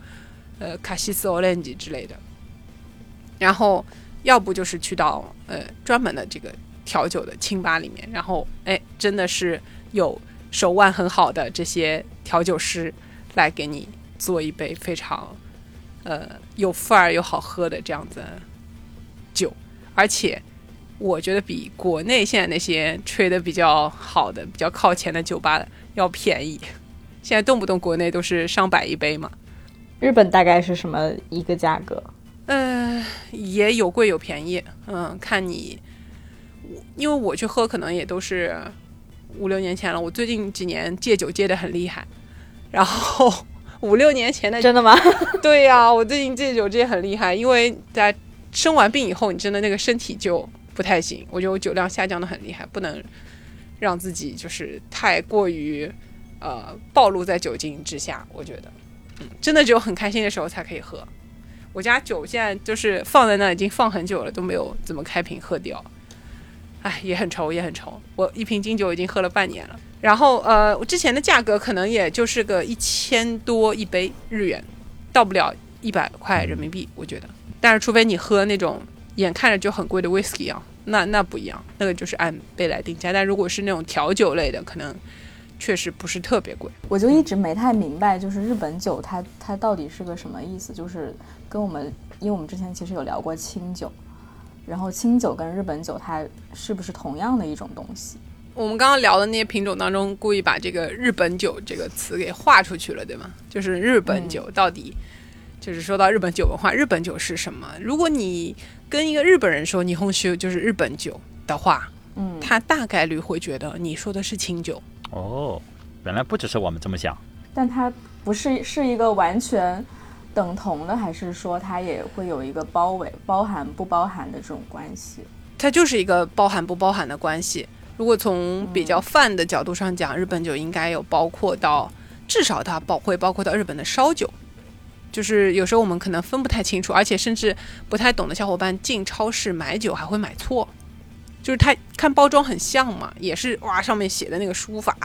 呃，卡西斯 orange 之类的。然后要不就是去到呃专门的这个调酒的清吧里面，然后哎，真的是有手腕很好的这些调酒师来给你做一杯非常呃有范儿又好喝的这样子酒，而且我觉得比国内现在那些吹的比较好的、比较靠前的酒吧要便宜。现在动不动国内都是上百一杯嘛，日本大概是什么一个价格？呃，也有贵有便宜，嗯，看你，我因为我去喝可能也都是五六年前了，我最近几年戒酒戒的很厉害，然后五六年前的真的吗？对呀、我最近戒酒戒很厉害，因为在生完病以后，你真的那个身体就不太行，我觉得我酒量下降的很厉害，不能让自己就是太过于呃暴露在酒精之下，我觉得，嗯，真的只有很开心的时候才可以喝。我家酒现在就是放在那已经放很久了，都没有怎么开瓶喝掉，哎，也很愁，也很愁。我一瓶金酒已经喝了半年了，然后呃，我之前的价格可能也就是个一千多一杯日元，到不了一百块人民币，我觉得。但是除非你喝那种眼看着就很贵的 whisky 啊，那那不一样，那个就是按杯来定价。但如果是那种调酒类的，可能确实不是特别贵。我就一直没太明白，就是日本酒它它到底是个什么意思？就是跟我们，因为我们之前其实有聊过清酒，然后清酒跟日本酒它是不是同样的一种东西？我们刚刚聊的那些品种当中，故意把这个“日本酒”这个词给划出去了，对吗？就是日本酒到底就是说到日本酒文化，日本酒是什么？如果你跟一个日本人说霓虹酒就是日本酒的话，嗯，他大概率会觉得你说的是清酒。哦，原来不只是我们这么想。但它不是是一个完全等同的，还是说它也会有一个包围、包含不包含的这种关系？它就是一个包含不包含的关系。如果从比较泛的角度上讲，日本酒应该有包括到，至少它包会包括到日本的烧酒。就是有时候我们可能分不太清楚，而且甚至不太懂的小伙伴进超市买酒还会买错，就是他看包装很像嘛，也是哇上面写的那个书法，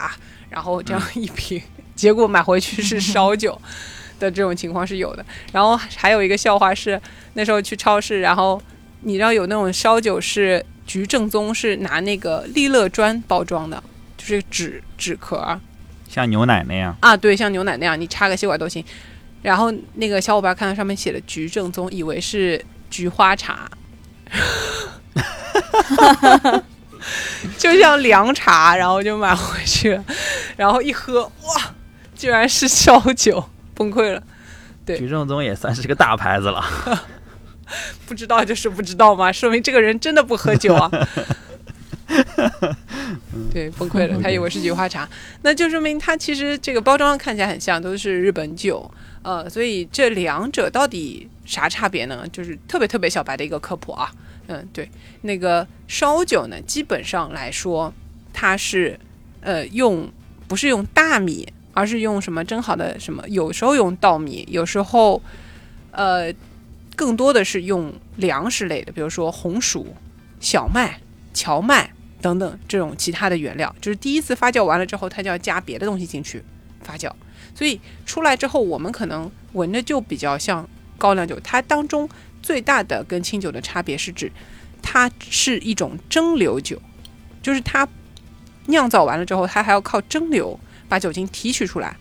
然后这样一瓶，结果买回去是烧酒 的这种情况是有的。然后还有一个笑话是，那时候去超市，然后你知道有那种烧酒是菊正宗，是拿那个利乐砖包装的，就是纸纸壳像牛奶那样，啊，对，像牛奶那样，你插个吸管都行。然后那个小伙伴看到上面写的“菊正宗”，以为是菊花茶，就像凉茶，然后就买回去，然后一喝，哇，居然是烧酒，崩溃了。对菊正宗也算是个大牌子了。不知道就是不知道嘛，说明这个人真的不喝酒啊。对，崩溃了，他以为是菊花茶，那就说明他其实这个包装看起来很像，都是日本酒。呃，所以这两者到底啥差别呢？就是特别特别小白的一个科普啊。嗯，对，那个烧酒呢，基本上来说，它是呃用不是用大米，而是用什么蒸好的什么，有时候用稻米，有时候呃更多的是用粮食类的，比如说红薯、小麦、荞麦等等这种其他的原料。就是第一次发酵完了之后，它就要加别的东西进去发酵。所以出来之后，我们可能闻着就比较像高粱酒。它当中最大的跟清酒的差别是指，它是一种蒸馏酒，就是它酿造完了之后，它还要靠蒸馏把酒精提取出来，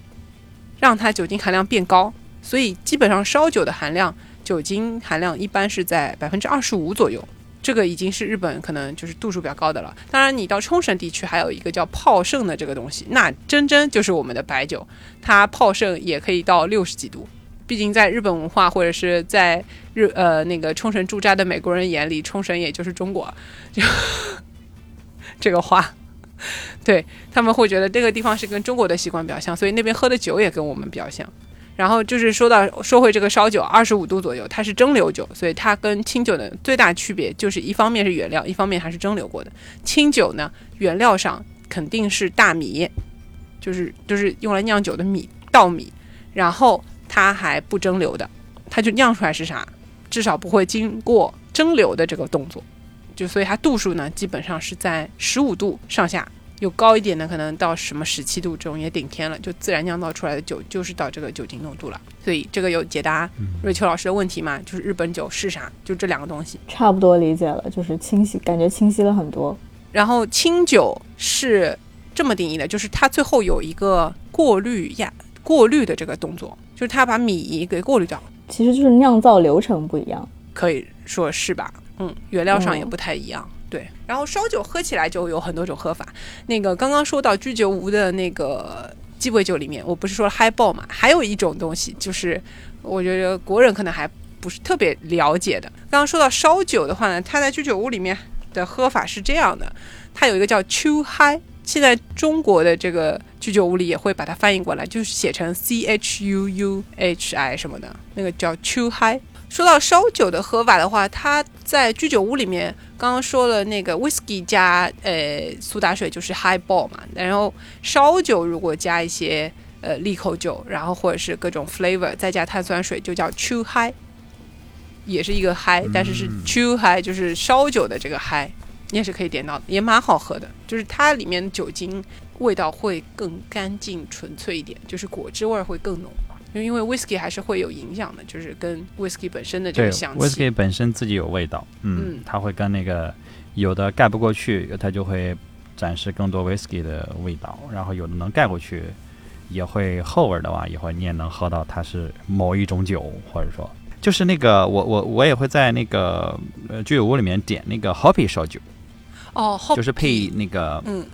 让它酒精含量变高。所以基本上烧酒的含量，酒精含量一般是在百分之二十五左右。这个已经是日本可能就是度数比较高的了。当然，你到冲绳地区还有一个叫泡盛的这个东西，那真真就是我们的白酒，它泡盛也可以到六十几度。毕竟在日本文化或者是在日呃那个冲绳驻扎的美国人眼里，冲绳也就是中国，就 这个话，对他们会觉得这个地方是跟中国的习惯比较像，所以那边喝的酒也跟我们比较像。然后就是说到说回这个烧酒，二十五度左右，它是蒸馏酒，所以它跟清酒的最大区别就是一方面是原料，一方面还是蒸馏过的。清酒呢，原料上肯定是大米，就是就是用来酿酒的米稻米，然后它还不蒸馏的，它就酿出来是啥，至少不会经过蒸馏的这个动作，就所以它度数呢基本上是在十五度上下。有高一点的，可能到什么十七度这种也顶天了，就自然酿造出来的酒就是到这个酒精浓度了。所以这个有解答瑞秋老师的问题嘛？就是日本酒是啥？就这两个东西。差不多理解了，就是清晰，感觉清晰了很多。然后清酒是这么定义的，就是它最后有一个过滤呀、过滤的这个动作，就是它把米给过滤掉。其实就是酿造流程不一样，可以说是吧？嗯，原料上也不太一样。对，然后烧酒喝起来就有很多种喝法。那个刚刚说到居酒屋的那个鸡尾酒里面，我不是说了嗨爆嘛？还有一种东西，就是我觉得国人可能还不是特别了解的。刚刚说到烧酒的话呢，它在居酒屋里面的喝法是这样的，它有一个叫秋嗨，现在中国的这个居酒屋里也会把它翻译过来，就是写成 C H U U H I 什么的，那个叫秋嗨。说到烧酒的喝法的话，它在居酒屋里面，刚刚说了那个 whisky 加呃苏打水就是 highball 嘛，然后烧酒如果加一些呃利口酒，然后或者是各种 flavor，再加碳酸水就叫 true high，也是一个 high，但是是 true high，就是烧酒的这个 high，你也是可以点到的，也蛮好喝的，就是它里面的酒精味道会更干净纯粹一点，就是果汁味会更浓。因为 whisky 还是会有影响的，就是跟 whisky 本身的这个香气。whisky 本身自己有味道，嗯，它会跟那个有的盖不过去，它就会展示更多 whisky 的味道。然后有的能盖过去，也会后味的话，也会你也能喝到它是某一种酒，或者说就是那个我我我也会在那个呃居酒屋里面点那个 hoppy 烧酒，哦，就是配那个嗯，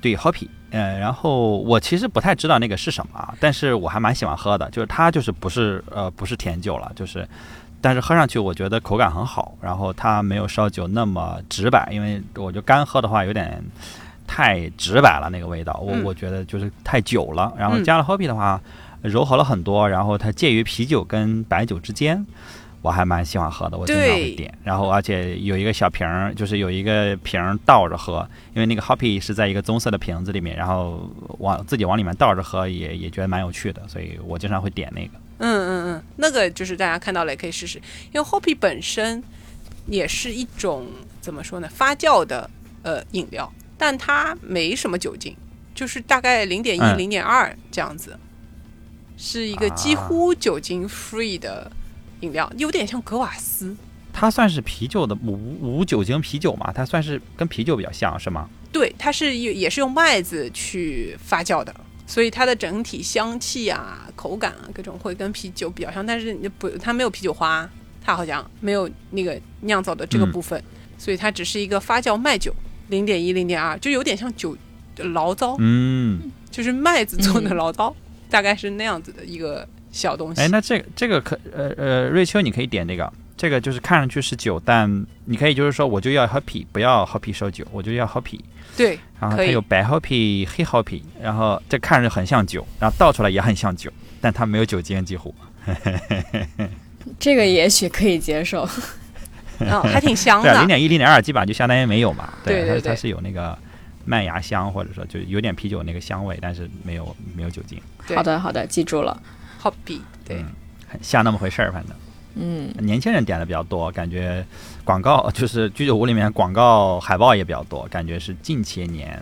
对 hoppy 呃，然后我其实不太知道那个是什么啊，但是我还蛮喜欢喝的，就是它就是不是呃不是甜酒了，就是，但是喝上去我觉得口感很好，然后它没有烧酒那么直白，因为我就干喝的话有点太直白了那个味道，我嗯我觉得就是太久了，然后嗯加了 hoppy 的话柔和了很多，然后它介于啤酒跟白酒之间。我还蛮喜欢喝的，我经常会点。然后而且有一个小瓶儿，就是有一个瓶儿倒着喝，因为那个 hoppy 是在一个棕色的瓶子里面，然后往自己往里面倒着喝也也觉得蛮有趣的，所以我经常会点那个。嗯嗯嗯，那个就是大家看到了也可以试试，因为 hoppy 本身也是一种怎么说呢，发酵的呃饮料，但它没什么酒精，就是大概零点一、嗯零点二这样子，是一个几乎酒精 free 的饮料，有点像格瓦斯。它算是啤酒的无无酒精啤酒嘛？它算是跟啤酒比较像是吗？对，它是也也是用麦子去发酵的，所以它的整体香气啊、口感啊各种会跟啤酒比较像，但是你不，它没有啤酒花，它好像没有那个酿造的这个嗯部分，所以它只是一个发酵麦酒，零点一、零点二，就有点像酒醪糟，嗯，就是麦子做的嗯醪糟，大概是那样子的一个小东西。哎，那这个这个可呃呃，瑞秋你可以点这个，这个就是看上去是酒，但你可以就是说我就要 hoppy，不要 hoppy 烧酒，我就要 hoppy。对，然后它有白 hoppy、黑 hoppy，然后这看着很像酒，然后倒出来也很像酒，但它没有酒精几乎。这个也许可以接受。嗯，还挺香对啊，零。点一、零点二基本上就相当于没有嘛。对对对它它是有那个麦芽香，或者说就有点啤酒那个香味，但是没有没有酒精，对好的，好的，记住了。hoppy，对，嗯很像那么回事儿，反正。嗯，年轻人点的比较多，感觉广告就是居酒屋里面广告海报也比较多，感觉是近些年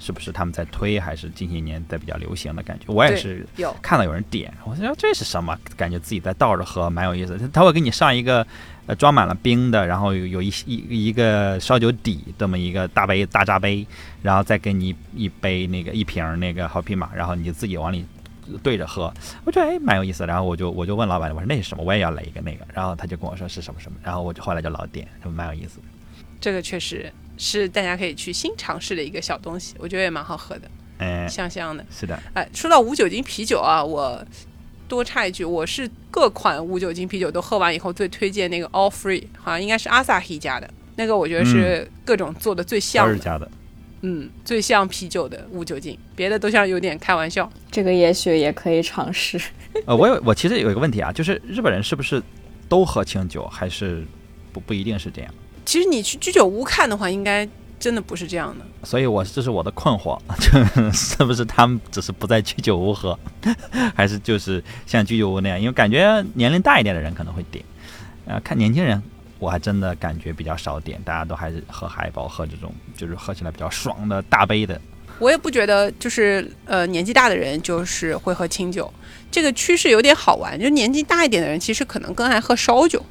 是不是他们在推，还是近些年在比较流行的感觉？我也是有，看到有人点，我说这是什么？感觉自己在倒着喝，蛮有意思的。他会给你上一个呃装满了冰的，然后有有一一一个烧酒底这么一个大杯大扎杯，然后再给你一杯那个一瓶那个 Hoppy 嘛，然后你就自己往里对着喝。我觉得哎蛮有意思，然后我就我就问老板，我说那是什么？我也要来一个那个，然后他就跟我说是什么什么，然后我就后来就老点，就蛮有意思的。这个确实是大家可以去新尝试的一个小东西，我觉得也蛮好喝的，嗯，香香的。是的，哎，说到无酒精啤酒啊，我多插一句，我是各款无酒精啤酒都喝完以后最推荐那个 All Free，好像应该是 Asahi 家的那个，我觉得是各种做的最像的。嗯，最像啤酒的无酒精，别的都像有点开玩笑。这个也许也可以尝试。呃，我有我其实有一个问题啊，就是日本人是不是都喝清酒，还是不不一定是这样？其实你去居酒屋看的话，应该真的不是这样的。所以我这是我的困惑，就是不是他们只是不在居酒屋喝，还是就是像居酒屋那样？因为感觉年龄大一点的人可能会点，呃，看年轻人，我还真的感觉比较少点，大家都还是喝海宝，喝这种就是喝起来比较爽的大杯的。我也不觉得，就是呃年纪大的人就是会喝清酒，这个趋势有点好玩。就年纪大一点的人，其实可能更爱喝烧酒，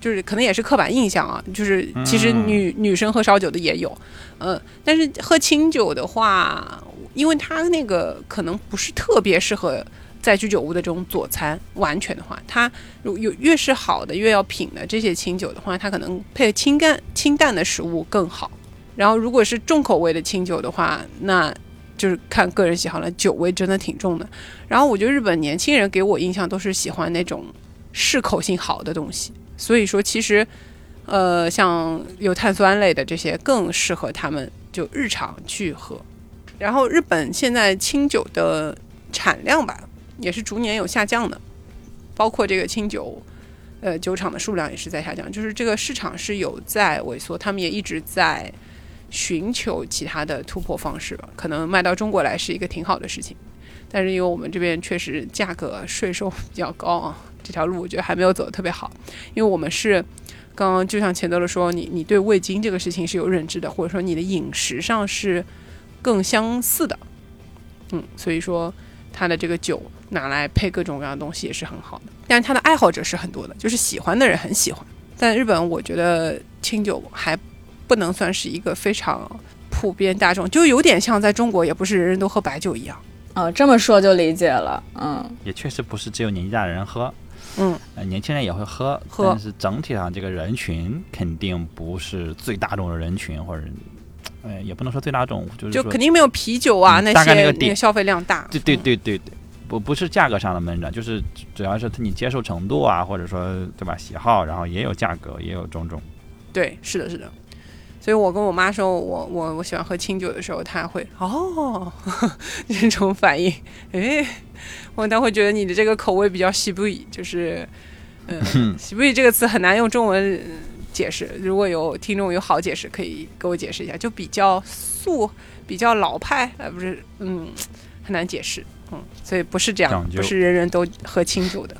就是可能也是刻板印象啊。就是其实女、女生喝烧酒的也有，嗯、但是喝清酒的话，因为它那个可能不是特别适合在居酒屋的这种佐餐，完全的话，它如有越是好的越要品的这些清酒的话，它可能配清淡清淡的食物更好。然后，如果是重口味的清酒的话，那就是看个人喜好了，酒味真的挺重的。然后，我觉得日本年轻人给我印象都是喜欢那种适口性好的东西，所以说其实，呃，像有碳酸类的这些更适合他们就日常去喝。然后，日本现在清酒的产量吧，也是逐年有下降的，包括这个清酒。呃，酒厂的数量也是在下降，就是这个市场是有在萎缩，他们也一直在寻求其他的突破方式吧，可能卖到中国来是一个挺好的事情，但是因为我们这边确实价格税收比较高啊，这条路我觉得还没有走得特别好，因为我们是刚刚就像钱德勒说，你你对味精这个事情是有认知的，或者说你的饮食上是更相似的，嗯，所以说它的这个酒拿来配各种各样的东西也是很好的，但是它的爱好者是很多的，就是喜欢的人很喜欢，但日本我觉得清酒还。不能算是一个非常普遍大众，就有点像在中国也不是人人都喝白酒一样。哦，这么说就理解了。嗯，也确实不是只有年纪大的人喝，嗯，呃，年轻人也会喝，喝但是整体上这个人群肯定不是最大众的人群，或者呃，也不能说最大众，就是说就肯定没有啤酒啊、嗯那大概那个那个消费量大。对对嗯对对对，不不是价格上的闷着，就是主要是你接受程度啊，或者说对吧喜好，然后也有价格，也有种种。对，是的，是的。所以我跟我妈说我我我喜欢喝清酒的时候，她会哦 这种反应，诶，我她会觉得你的这个口味比较西部语，就是嗯，西部语这个词很难用中文呃解释。如果有听众有好解释，可以给我解释一下，就比较素，比较老派，呃，不是，嗯，很难解释，嗯，所以不是这样不是人人都喝清酒的。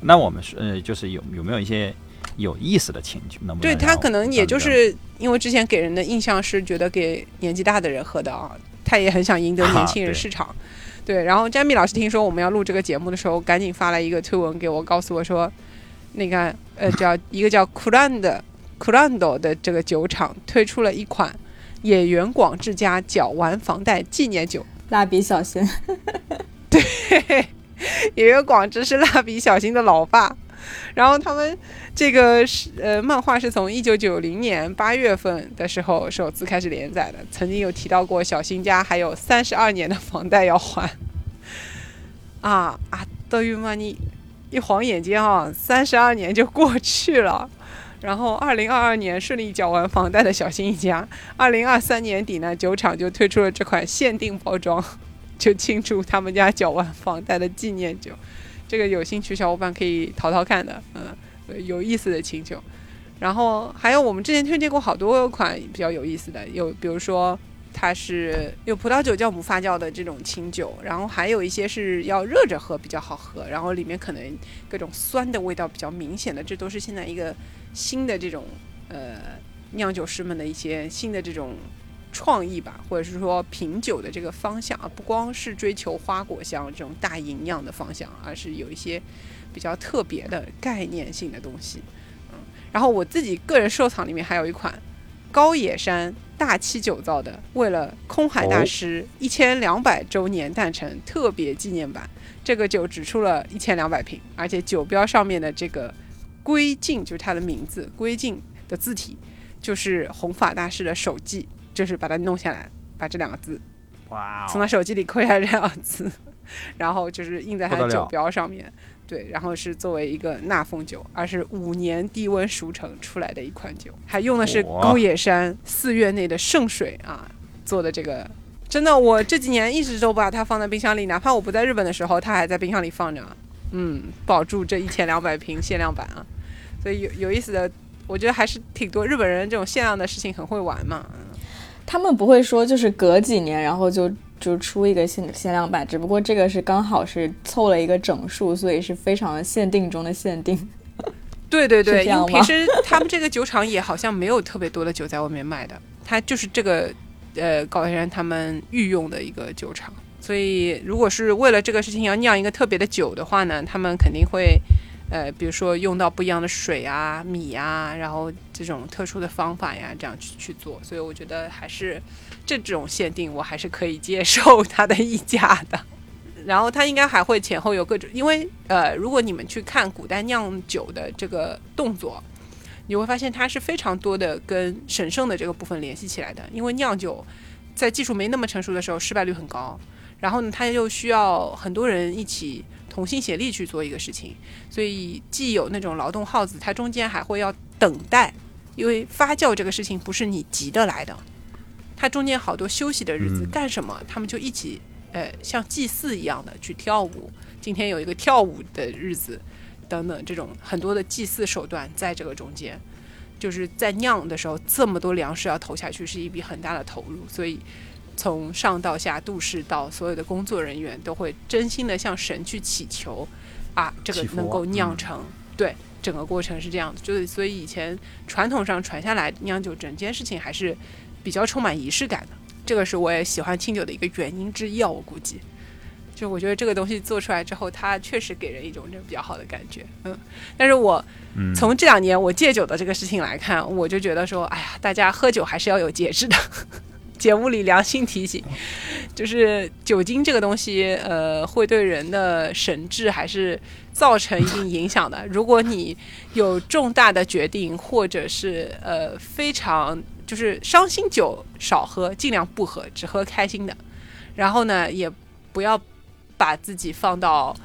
那我们是呃，就是有有没有一些有意思的情景？能不能对他可能也就是因为之前给人的印象是觉得给年纪大的人喝的啊，他也很想赢得年轻人市场。对，然后詹米老师听说我们要录这个节目的时候，赶紧发来一个推文给我，告诉我说，那个呃叫一个叫 Kurand Kurando 的这个酒厂推出了一款野原广志家角丸房贷纪念酒。蜡笔小新，对野原广志是蜡笔小新的老爸，然后他们这个是呃漫画是从一九九零年八月份的时候首次开始连载的，曾经有提到过小新家还有三十二年的房贷要还。啊啊，德于嘛你一晃眼间啊，三十二年就过去了。然后，二零二二年顺利缴完房贷的小新一家，二零二三年底呢，酒厂就推出了这款限定包装，就庆祝他们家缴完房贷的纪念酒。这个有兴趣小伙伴可以淘淘看的，嗯，有意思的清酒。然后还有我们之前推荐过好多款比较有意思的，有比如说它是有葡萄酒酵母发酵的这种清酒，然后还有一些是要热着喝比较好喝，然后里面可能各种酸的味道比较明显的，这都是现在一个新的这种呃酿酒师们的一些新的这种创意吧，或者是说品酒的这个方向啊，不光是追求花果香这种大营养的方向，而是有一些比较特别的概念性的东西。嗯，然后我自己个人收藏里面还有一款高野山大七酒造的，为了空海大师一千两百周年诞辰特别纪念版，这个酒只出了一千两百瓶，而且酒标上面的这个龟静就是它的名字，归静的字体就是弘法大师的手记，就是把它弄下来，把这两个字哇哦从他手机里抠下来这两个字，然后就是印在他的酒标上面。对，然后是作为一个纳凤酒，而是五年低温熟成出来的一款酒，还用的是哇高野山四月内的圣水啊做的这个。真的，我这几年一直都把它放在冰箱里，哪怕我不在日本的时候，它还在冰箱里放着。嗯，保住这一千两百瓶限量版啊，所以有有意思的，我觉得还是挺多日本人这种限量的事情很会玩嘛。他们不会说就是隔几年然后就就出一个限限量版，只不过这个是刚好是凑了一个整数，所以是非常限定中的限定。对对对，因为平时他们这个酒厂也好像没有特别多的酒在外面卖的，它就是这个呃高山他们御用的一个酒厂，所以如果是为了这个事情要酿一个特别的酒的话呢，他们肯定会呃比如说用到不一样的水啊、米啊，然后这种特殊的方法呀，这样去去做，所以我觉得还是这种限定我还是可以接受它的溢价的。然后它应该还会前后有各种，因为呃，如果你们去看古代酿酒的这个动作，你会发现它是非常多的跟神圣的这个部分联系起来的。因为酿酒在技术没那么成熟的时候，失败率很高，然后呢，它又需要很多人一起同心协力去做一个事情，所以既有那种劳动号子，它中间还会要等待，因为发酵这个事情不是你急得来的，它中间好多休息的日子，嗯。干什么他们就一起。呃，像祭祀一样的去跳舞，今天有一个跳舞的日子，等等，这种很多的祭祀手段在这个中间，就是在酿的时候，这么多粮食要投下去，是一笔很大的投入，所以从上到下，杜氏到所有的工作人员都会真心的向神去祈求，啊，这个能够酿嗯成，对，整个过程是这样的，就是所以以前传统上传下来酿酒整件事情还是比较充满仪式感的。这个是我也喜欢清酒的一个原因之一啊，我估计。就我觉得这个东西做出来之后，它确实给人一种这比较好的感觉，嗯。但是我嗯，从这两年我戒酒的这个事情来看，我就觉得说，哎呀，大家喝酒还是要有节制的。节目里良心提醒，就是酒精这个东西，呃，会对人的神智还是造成一定影响的。如果你有重大的决定，或者是呃非常就是伤心酒少喝，尽量不喝，只喝开心的。然后呢，也不要把自己放到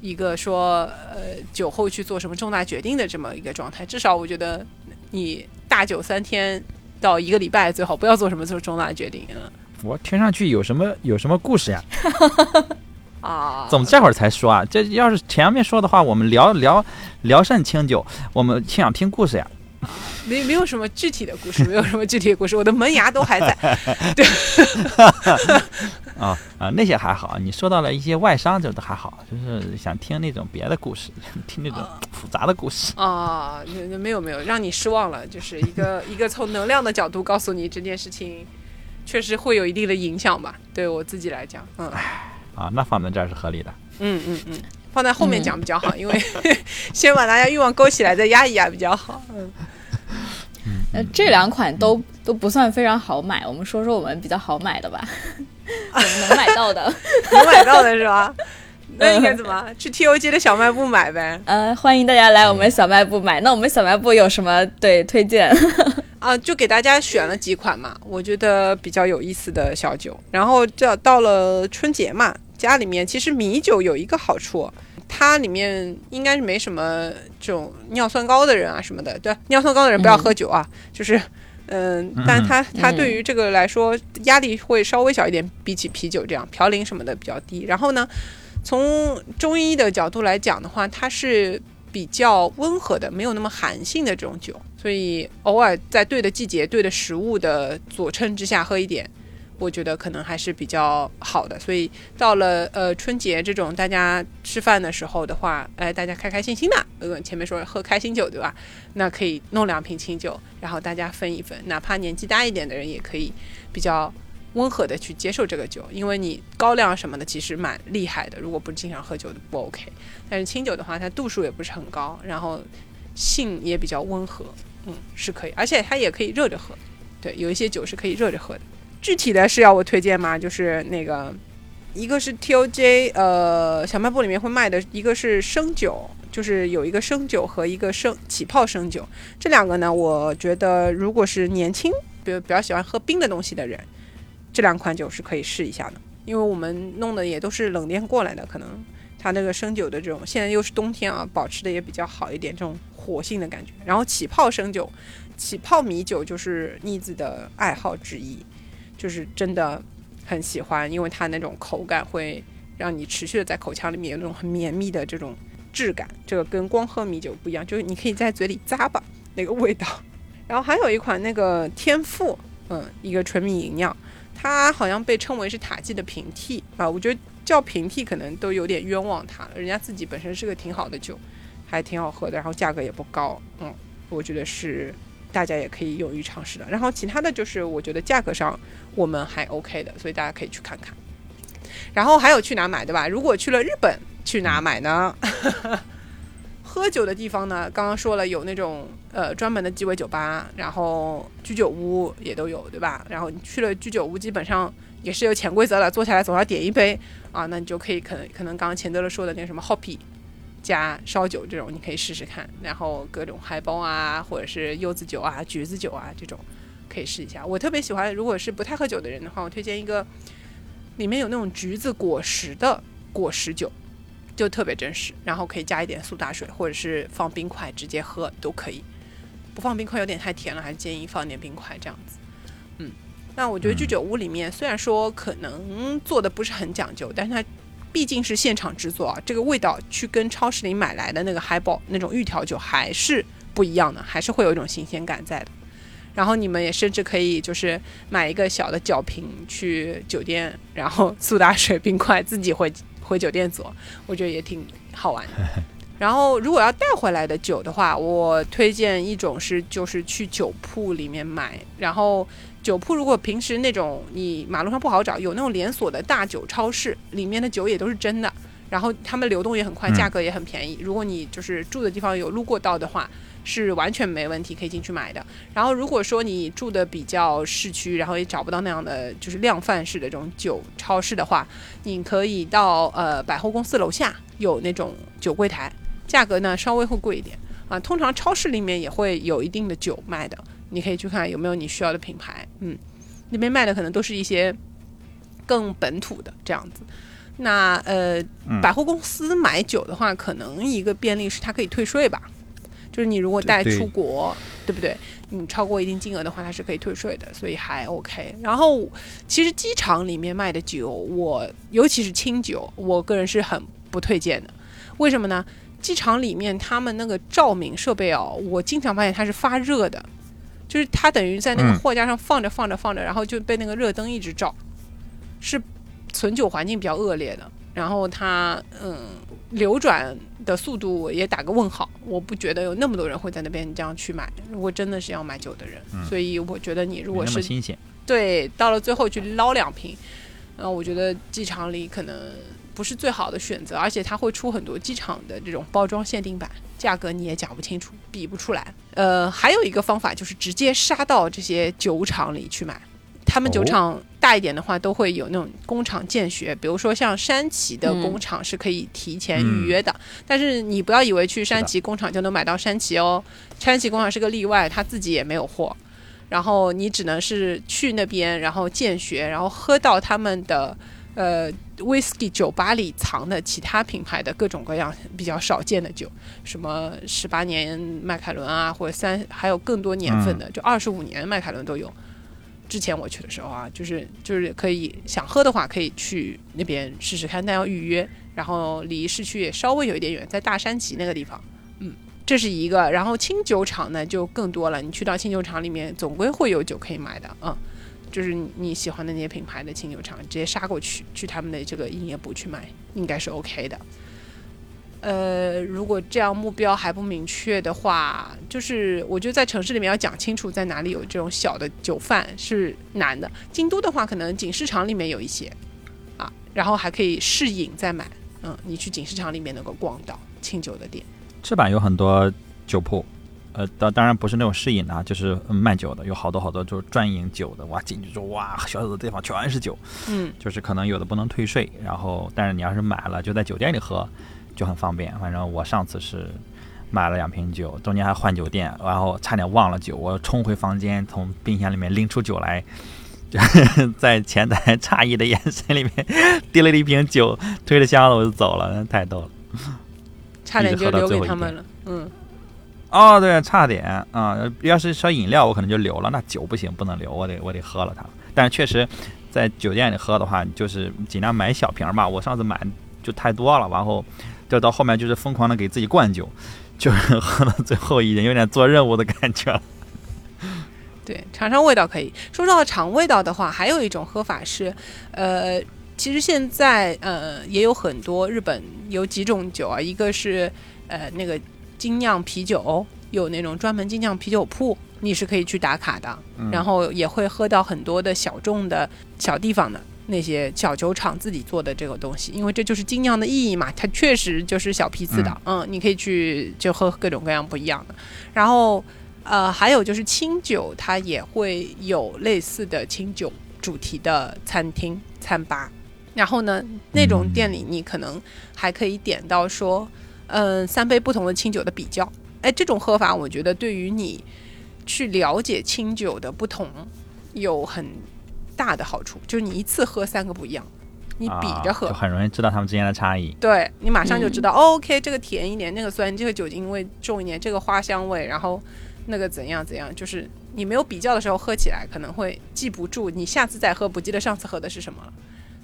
一个说呃酒后去做什么重大决定的这么一个状态。至少我觉得你大酒三天到一个礼拜，最好不要做什么做重大决定。嗯我听上去有什么有什么故事呀？啊，怎么这会儿才说啊？这要是前面说的话，我们聊聊聊甚清酒，我们挺想听故事呀。没没有什么具体的故事，没有什么具体的故事，我的门牙都还在。对 啊啊，那些还好，你说到了一些外伤，这都还好，就是想听那种别的故事，听那种复杂的故事。啊，没没有没有，让你失望了，就是一个一个从能量的角度告诉你这件事情，确实会有一定的影响吧。对我自己来讲，嗯啊，那放在这儿是合理的。嗯嗯嗯，放在后面讲比较好，因为先把大家欲望勾起来，再压一压比较好。嗯，呃，这两款都都不算非常好买，我们说说我们比较好买的吧，我们能买到的。能买到的是吧？那应该怎么去 T O G 的小卖部买呗？呃，欢迎大家来我们小卖部买。那我们小卖部有什么对推荐？啊，就给大家选了几款嘛，我觉得比较有意思的小酒。然后这到了春节嘛，家里面其实米酒有一个好处，它里面应该是没什么这种尿酸高的人啊什么的。对，尿酸高的人不要喝酒啊，就是。嗯，但它它对于这个来说压力会稍微小一点，比起啤酒这样嘌呤什么的比较低。然后呢，从中医的角度来讲的话，它是比较温和的，没有那么寒性的这种酒，所以偶尔在对的季节、对的食物的佐衬之下喝一点，我觉得可能还是比较好的。所以到了呃春节这种大家吃饭的时候的话，哎，大家开开心心的，呃，前面说喝开心酒对吧？那可以弄两瓶清酒，然后大家分一分，哪怕年纪大一点的人也可以比较温和的去接受这个酒，因为你高粱什么的其实蛮厉害的，如果不经常喝酒的不 OK。但是清酒的话，它度数也不是很高，然后性也比较温和，嗯，是可以，而且它也可以热着喝。对，有一些酒是可以热着喝的。具体的是要我推荐吗？就是那个，一个是 TOJ，呃，小卖部里面会卖的，一个是生酒，就是有一个生酒和一个生起泡生酒，这两个呢，我觉得如果是年轻，比如比较喜欢喝冰的东西的人，这两款酒是可以试一下的，因为我们弄的也都是冷链过来的，可能它那个生酒的这种，现在又是冬天啊，保持的也比较好一点，这种活性的感觉。然后起泡生酒、起泡米酒就是妮子的爱好之一，就是真的很喜欢，因为它那种口感会让你持续的在口腔里面有那种很绵密的这种质感，这个跟光喝米酒不一样，就是你可以在嘴里咂吧那个味道。然后还有一款那个天赋，嗯，一个纯米饮料，它好像被称为是塔记的平替啊，我觉得叫平替可能都有点冤枉它了，人家自己本身是个挺好的酒，还挺好喝的，然后价格也不高，嗯，我觉得是大家也可以勇于尝试的。然后其他的就是我觉得价格上我们还 OK 的，所以大家可以去看看。然后还有去哪买对吧？如果去了日本，去哪买呢？喝酒的地方呢，刚刚说了有那种呃专门的鸡尾酒吧，然后居酒屋也都有，对吧？然后你去了居酒屋，基本上也是有潜规则的，坐下来总要点一杯啊，那你就可以可能可能刚刚钱德勒说的那个什么 hoppy 加烧酒这种，你可以试试看，然后各种嗨包啊，或者是柚子酒啊、橘子酒啊这种可以试一下。我特别喜欢，如果是不太喝酒的人的话，我推荐一个里面有那种橘子果实的果实酒。就特别真实，然后可以加一点苏打水，或者是放冰块直接喝都可以。不放冰块有点太甜了，还是建议放点冰块这样子。嗯，那我觉得居酒屋里面虽然说可能做的不是很讲究，但是它毕竟是现场制作啊，这个味道去跟超市里买来的那个海宝那种预调酒还是不一样的，还是会有一种新鲜感在的。然后你们也甚至可以就是买一个小的角瓶去酒店，然后苏打水、冰块自己回 回酒店做，我觉得也挺好玩的。然后如果要带回来的酒的话，我推荐一种是就是去酒铺里面买，然后酒铺如果平时那种你马路上不好找，有那种连锁的大酒超市，里面的酒也都是真的，然后他们流动也很快，嗯价格也很便宜。如果你就是住的地方有路过到的话，是完全没问题，可以进去买的。然后如果说你住的比较市区，然后也找不到那样的就是量贩式的这种酒超市的话，你可以到呃百货公司楼下有那种酒柜台，价格呢稍微会贵一点啊。通常超市里面也会有一定的酒卖的，你可以去看有没有你需要的品牌。嗯，那边卖的可能都是一些更本土的这样子。那呃，嗯百货公司买酒的话，可能一个便利是它可以退税吧，就是你如果带出国，对不对？你超过一定金额的话，它是可以退税的，所以还 OK。然后，其实机场里面卖的酒，我尤其是清酒，我个人是很不推荐的。为什么呢？机场里面他们那个照明设备哦，我经常发现它是发热的，就是它等于在那个嗯货架上放着放着放着，然后就被那个热灯一直照，是存酒环境比较恶劣的。然后它嗯流转的速度也打个问号，我不觉得有那么多人会在那边这样去买。如果真的是要买酒的人，所以我觉得你如果是新鲜。对到了最后去捞两瓶，然后我觉得机场里可能不是最好的选择，而且它会出很多机场的这种包装限定版，价格你也讲不清楚，比不出来。呃，还有一个方法就是直接杀到这些酒厂里去买。他们酒哦厂大一点的话，都会有那种工厂见学，比如说像山崎的嗯工厂是可以提前预约的。但是你不要以为去山崎工厂就能买到山崎哦，山崎工厂是个例外，他自己也没有货。然后你只能是去那边，然后见学，然后喝到他们的呃 whisky 酒吧里藏的其他品牌的各种各样比较少见的酒，什么十八年麦凯伦啊，或者三还有更多年份的，就二十五年麦凯伦都有。之前我去的时候啊，就是就是可以想喝的话，可以去那边试试看，但要预约。然后离市区也稍微有一点远，在大山崎那个地方。嗯，这是一个。然后清酒厂呢就更多了，你去到清酒厂里面，总归会有酒可以买的。嗯，就是你喜欢的那些品牌的清酒厂，直接杀过去，去他们的这个营业部去买，应该是 OK 的。呃，如果这样目标还不明确的话，就是我觉得在城市里面要讲清楚在哪里有这种小的酒贩是难的。京都的话，可能锦市场里面有一些啊，然后还可以试饮再买。嗯，你去锦市场里面能够逛到清酒的店。赤坂有很多酒铺，呃，当当然不是那种试饮的啊，就是嗯卖酒的，有好多好多就是专饮酒的，哇，进去之后哇，小小的地方全是酒，嗯，就是可能有的不能退税，然后但是你要是买了就在酒店里喝，就很方便。反正我上次是买了两瓶酒，中间还换酒店，然后差点忘了酒，我冲回房间，从冰箱里面拎出酒来。就 在前台 诧异的眼神里面，递了一瓶酒，推着箱子我就走了，太逗了。差点就留给他们了。嗯，哦，对，差点啊、要是说饮料，我可能就留了，那酒不行，不能留，我得我得喝了它。但是确实，在酒店里喝的话，就是尽量买小瓶吧。我上次买就太多了，然后就到后面就是疯狂的给自己灌酒，就是喝到最后已经有点做任务的感觉了。对，尝尝味道可以。说到尝味道的话，还有一种喝法是，呃，其实现在呃也有很多日本有几种酒啊，一个是呃那个精酿啤酒，有那种专门精酿啤酒铺，你是可以去打卡的，嗯然后也会喝到很多的小众的小地方的。那些小酒厂自己做的这个东西，因为这就是精酿的意义嘛，它确实就是小批次的，嗯你可以去就喝各种各样不一样的。然后呃，还有就是清酒，它也会有类似的清酒主题的餐厅、餐吧。然后呢，那种店里你可能还可以点到说，嗯、三杯不同的清酒的比较。哎，这种喝法，我觉得对于你去了解清酒的不同有很大的好处，就是你一次喝三个不一样，你比着喝，啊、就很容易知道他们之间的差异。对你马上就知道、哦 OK，这个甜一点，那个酸，这个酒精味重一点，这个花香味，然后那个怎样怎样，就是你没有比较的时候喝起来可能会记不住，你下次再喝不记得上次喝的是什么了，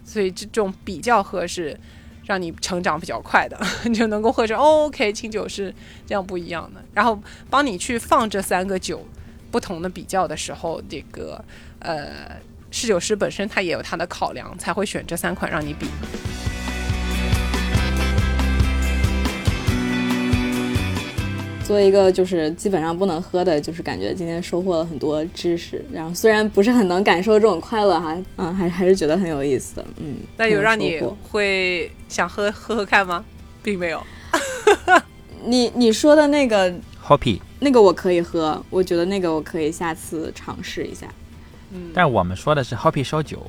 所以这种比较喝是让你成长比较快的，你就能够喝出哦 OK 清酒是这样不一样的，然后帮你去放这三个酒不同的比较的时候，这个呃侍酒师本身他也有他的考量，才会选这三款让你比。作为一个就是基本上不能喝的，就是感觉今天收获了很多知识。然后虽然不是很能感受这种快乐哈，嗯，还还是觉得很有意思的。嗯，那有让你会想喝喝喝看吗？并没有。你你说的那个 Hoppy，那个我可以喝，我觉得那个我可以下次尝试一下。嗯，但我们说的是 Hoppy 烧酒，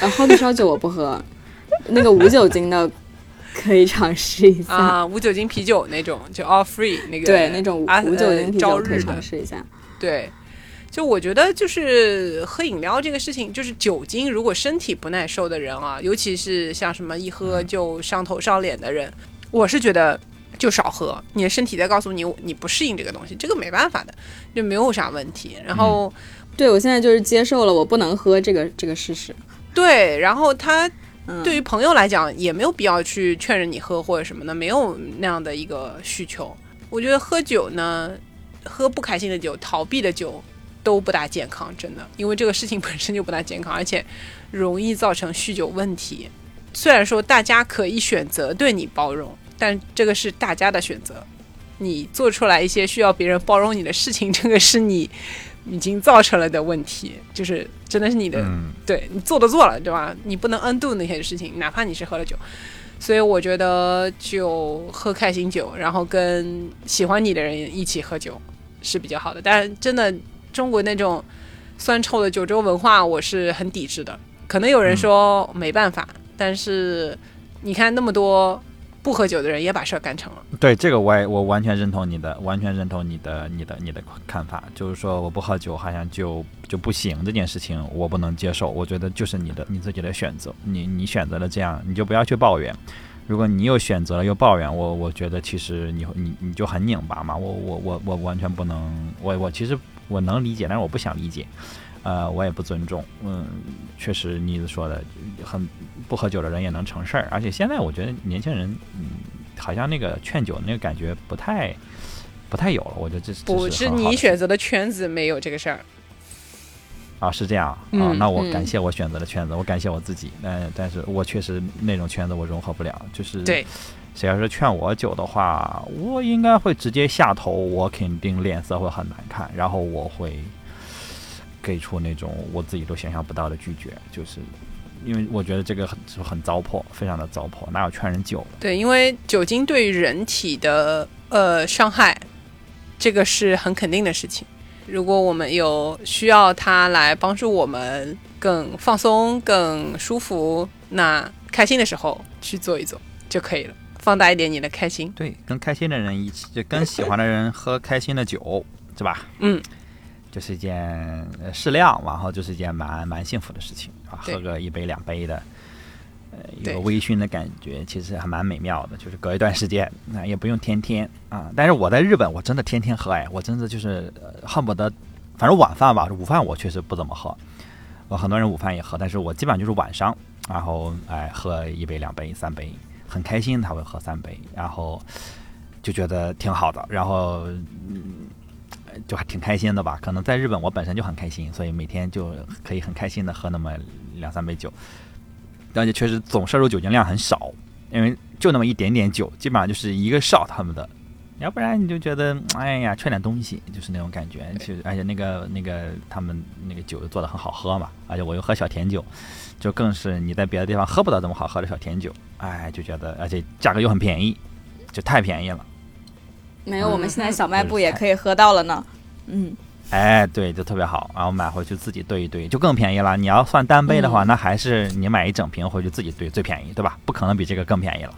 呃，后壁烧酒我不喝，那个无酒精的可以尝试一下。啊，无酒精啤酒那种，就 all free 那个，对，那种啊无酒精啤酒可以尝试一下。对，就我觉得就是喝饮料这个事情，就是酒精，如果身体不耐受的人啊，尤其是像什么一喝就上头上脸的人，我是觉得就少喝。你的身体在告诉你你不适应这个东西，这个没办法的，就没有啥问题。然后，对我现在就是接受了我不能喝这个这个事实。对，然后他对于朋友来讲也没有必要去劝着你喝或者什么的，没有那样的一个需求。我觉得喝酒呢，喝不开心的酒、逃避的酒都不大健康，真的，因为这个事情 本身就不大健康，而且容易造成酗酒问题。虽然说大家可以选择对你包容，但这个是大家的选择。你做出来一些需要别人包容你的事情，这个是你已经造成了的问题，就是真的是你的嗯，对你做都做了，对吧？你不能 undo 那些事情，哪怕你是喝了酒。所以我觉得就喝开心酒，然后跟喜欢你的人一起喝酒是比较好的。但是真的中国那种酸臭的酒桌文化，我是很抵制的。可能有人说没办法，但是你看那么多不喝酒的人也把事儿干成了。对这个我也我完全认同你的，完全认同你的你的你的看法，就是说我不喝酒好像就就不行这件事情我不能接受，我觉得就是你的你自己的选择，你你选择了这样，你就不要去抱怨。如果你又选择了又抱怨，我我觉得其实你你你就很拧巴嘛，我我我我完全不能，我我其实我能理解，但是我不想理解，呃，我也不尊重，嗯，确实妮子说的很不喝酒的人也能成事儿，而且现在我觉得年轻人，嗯，好像那个劝酒那个感觉不太不太有了，我觉得这是不是你选择的圈子没有这个事儿。啊，是这样。啊、嗯那我嗯。感谢我选择的圈子，我感谢我自己，但但是我确实那种圈子我融合不了，就是对，谁要是劝我酒的话，我应该会直接下头，我肯定脸色会很难看，然后我会给出那种我自己都想象不到的拒绝，就是因为我觉得这个很很糟粕，非常的糟粕，哪有劝人酒的？对，因为酒精对于人体的呃伤害，这个是很肯定的事情。如果我们有需要它来帮助我们更放松、更舒服，那开心的时候去做一做就可以了，放大一点你的开心。对，跟开心的人一起，就跟喜欢的人喝开心的酒，是吧？嗯，就是一件呃适量，然后就是一件蛮蛮幸福的事情啊，喝个一杯两杯的，呃，对有个微醺的感觉，其实还蛮美妙的。就是隔一段时间，那、也不用天天啊。但是我在日本，我真的天天喝，哎，我真的就是、呃恨不得，反正晚饭吧，午饭我确实不怎么喝。我很多人午饭也喝，但是我基本上就是晚上，然后哎喝一杯、两杯、三杯，很开心他会喝三杯，然后就觉得挺好的，然后嗯就还挺开心的吧。可能在日本我本身就很开心，所以每天就可以很开心的喝那么两三杯酒，而且确实总摄入酒精量很少，因为就那么一点点酒，基本上就是一个 shot 他们的。要不然你就觉得，哎呀，缺点东西，就是那种感觉。就而且那个那个他们那个酒做的很好喝嘛，而且我又喝小甜酒，就更是你在别的地方喝不到这么好喝的小甜酒，哎，就觉得而且价格又很便宜，就太便宜了。没有，嗯我们现在小卖部也可以喝到了呢。嗯，哎，对，就特别好，然后买回去自己兑一兑，就更便宜了。你要算单杯的话，嗯那还是你买一整瓶回去自己兑最便宜，对吧？不可能比这个更便宜了。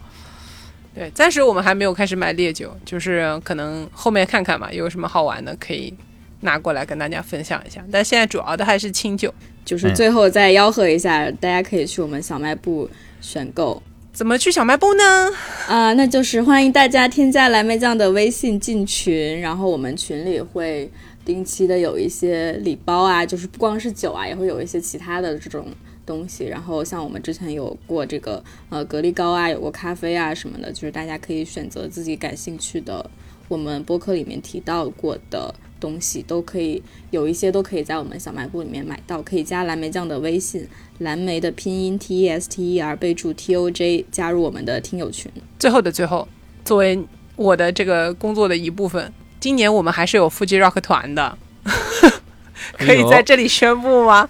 对，暂时我们还没有开始买烈酒，就是可能后面看看吧，有什么好玩的可以拿过来跟大家分享一下。但现在主要的还是清酒。就是最后再吆喝一下，大家可以去我们小卖部选购。怎么去小卖部呢？啊、那就是欢迎大家添加蓝莓酱的微信进群，然后我们群里会定期的有一些礼包啊，就是不光是酒啊，也会有一些其他的这种东西。然后像我们之前有过这个呃格力膏啊，有过咖啡啊什么的，就是大家可以选择自己感兴趣的，我们播客里面提到过的东西都可以，有一些都可以在我们小卖部里面买到，可以加蓝莓酱的微信，蓝莓的拼音 T E S T E R，备注 T O J，加入我们的听友群。最后的最后，作为我的这个工作的一部分，今年我们还是有腹肌 rock 团的。可以在这里宣布吗？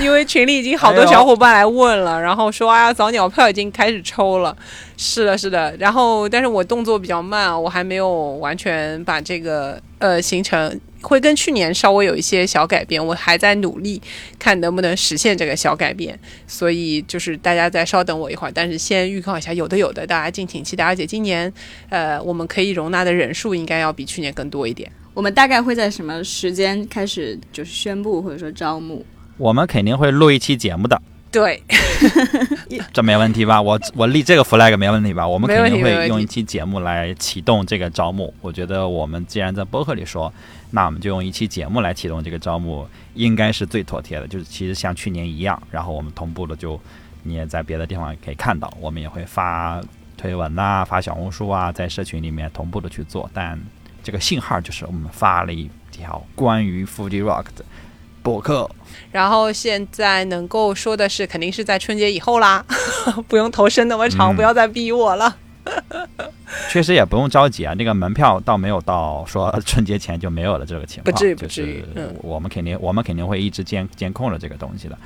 因为群里已经好多小伙伴来问了，然后说啊，早鸟票已经开始抽了。是的，是的。然后，但是我动作比较慢啊，我还没有完全把这个呃行程会跟去年稍微有一些小改变，我还在努力看能不能实现这个小改变。所以就是大家再稍等我一会儿，但是先预告一下，有的有的，大家敬请期待。而且今年呃，我们可以容纳的人数应该要比去年更多一点。我们大概会在什么时间开始就是宣布或者说招募？我们肯定会录一期节目的，对，这没问题吧？我我立这个 flag 没问题吧？我们肯定会用一期节目来启动这个招募。我觉得我们既然在播客里说，那我们就用一期节目来启动这个招募，应该是最妥帖的。就是其实像去年一样，然后我们同步的就你也在别的地方也可以看到，我们也会发推文呐、发小红书啊，在社群里面同步的去做。但这个信号就是我们发了一条关于 Fuji Rock 的博客。然后现在能够说的是，肯定是在春节以后啦，不用头伸那么长，嗯不要再逼我了。确实也不用着急啊，那个门票倒没有到说春节前就没有了这个情况，不至于就是不至于嗯我们肯定我们肯定会一直监监控着这个东西的，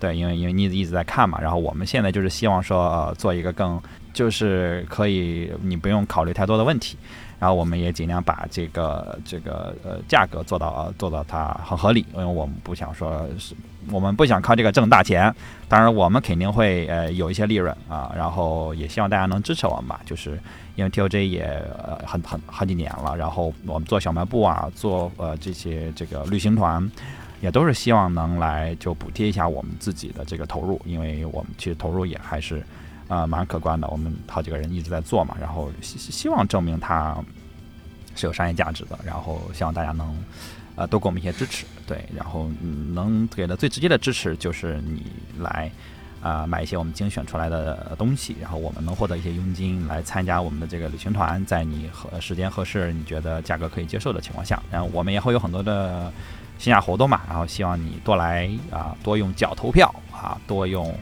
对，因为因为你一直在看嘛，然后我们现在就是希望说呃做一个更就是可以你不用考虑太多的问题。然后我们也尽量把这个这个呃价格做到、呃、做到它很合理，因为我们不想说是我们不想靠这个挣大钱，当然我们肯定会呃有一些利润啊，然后也希望大家能支持我们吧，就是因为 TOJ 也呃很很好几年了，然后我们做小卖部啊，做呃这些这个旅行团，也都是希望能来就补贴一下我们自己的这个投入，因为我们其实投入也还是呃蛮可观的，我们好几个人一直在做嘛，然后希希望证明它是有商业价值的，然后希望大家能呃多给我们一些支持，对，然后能给的最直接的支持就是你来。啊、买一些我们精选出来的东西，然后我们能获得一些佣金来参加我们的这个旅行团，在你合时间合适、你觉得价格可以接受的情况下，然后我们也会有很多的线下活动嘛，然后希望你多来啊、多用脚投票啊，多用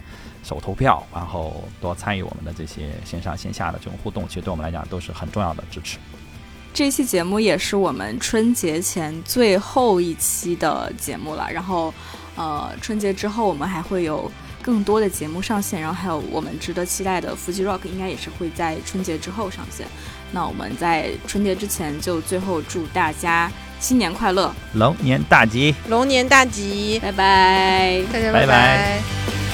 手投票，然后多参与我们的这些线上线下的这种互动，其实对我们来讲都是很重要的支持。这期节目也是我们春节前最后一期的节目了。然后，呃，春节之后我们还会有更多的节目上线，然后还有我们值得期待的 Fuji Rock 应该也是会在春节之后上线。那我们在春节之前就最后祝大家新年快乐，龙年大吉！龙年大吉，拜拜。大家拜拜拜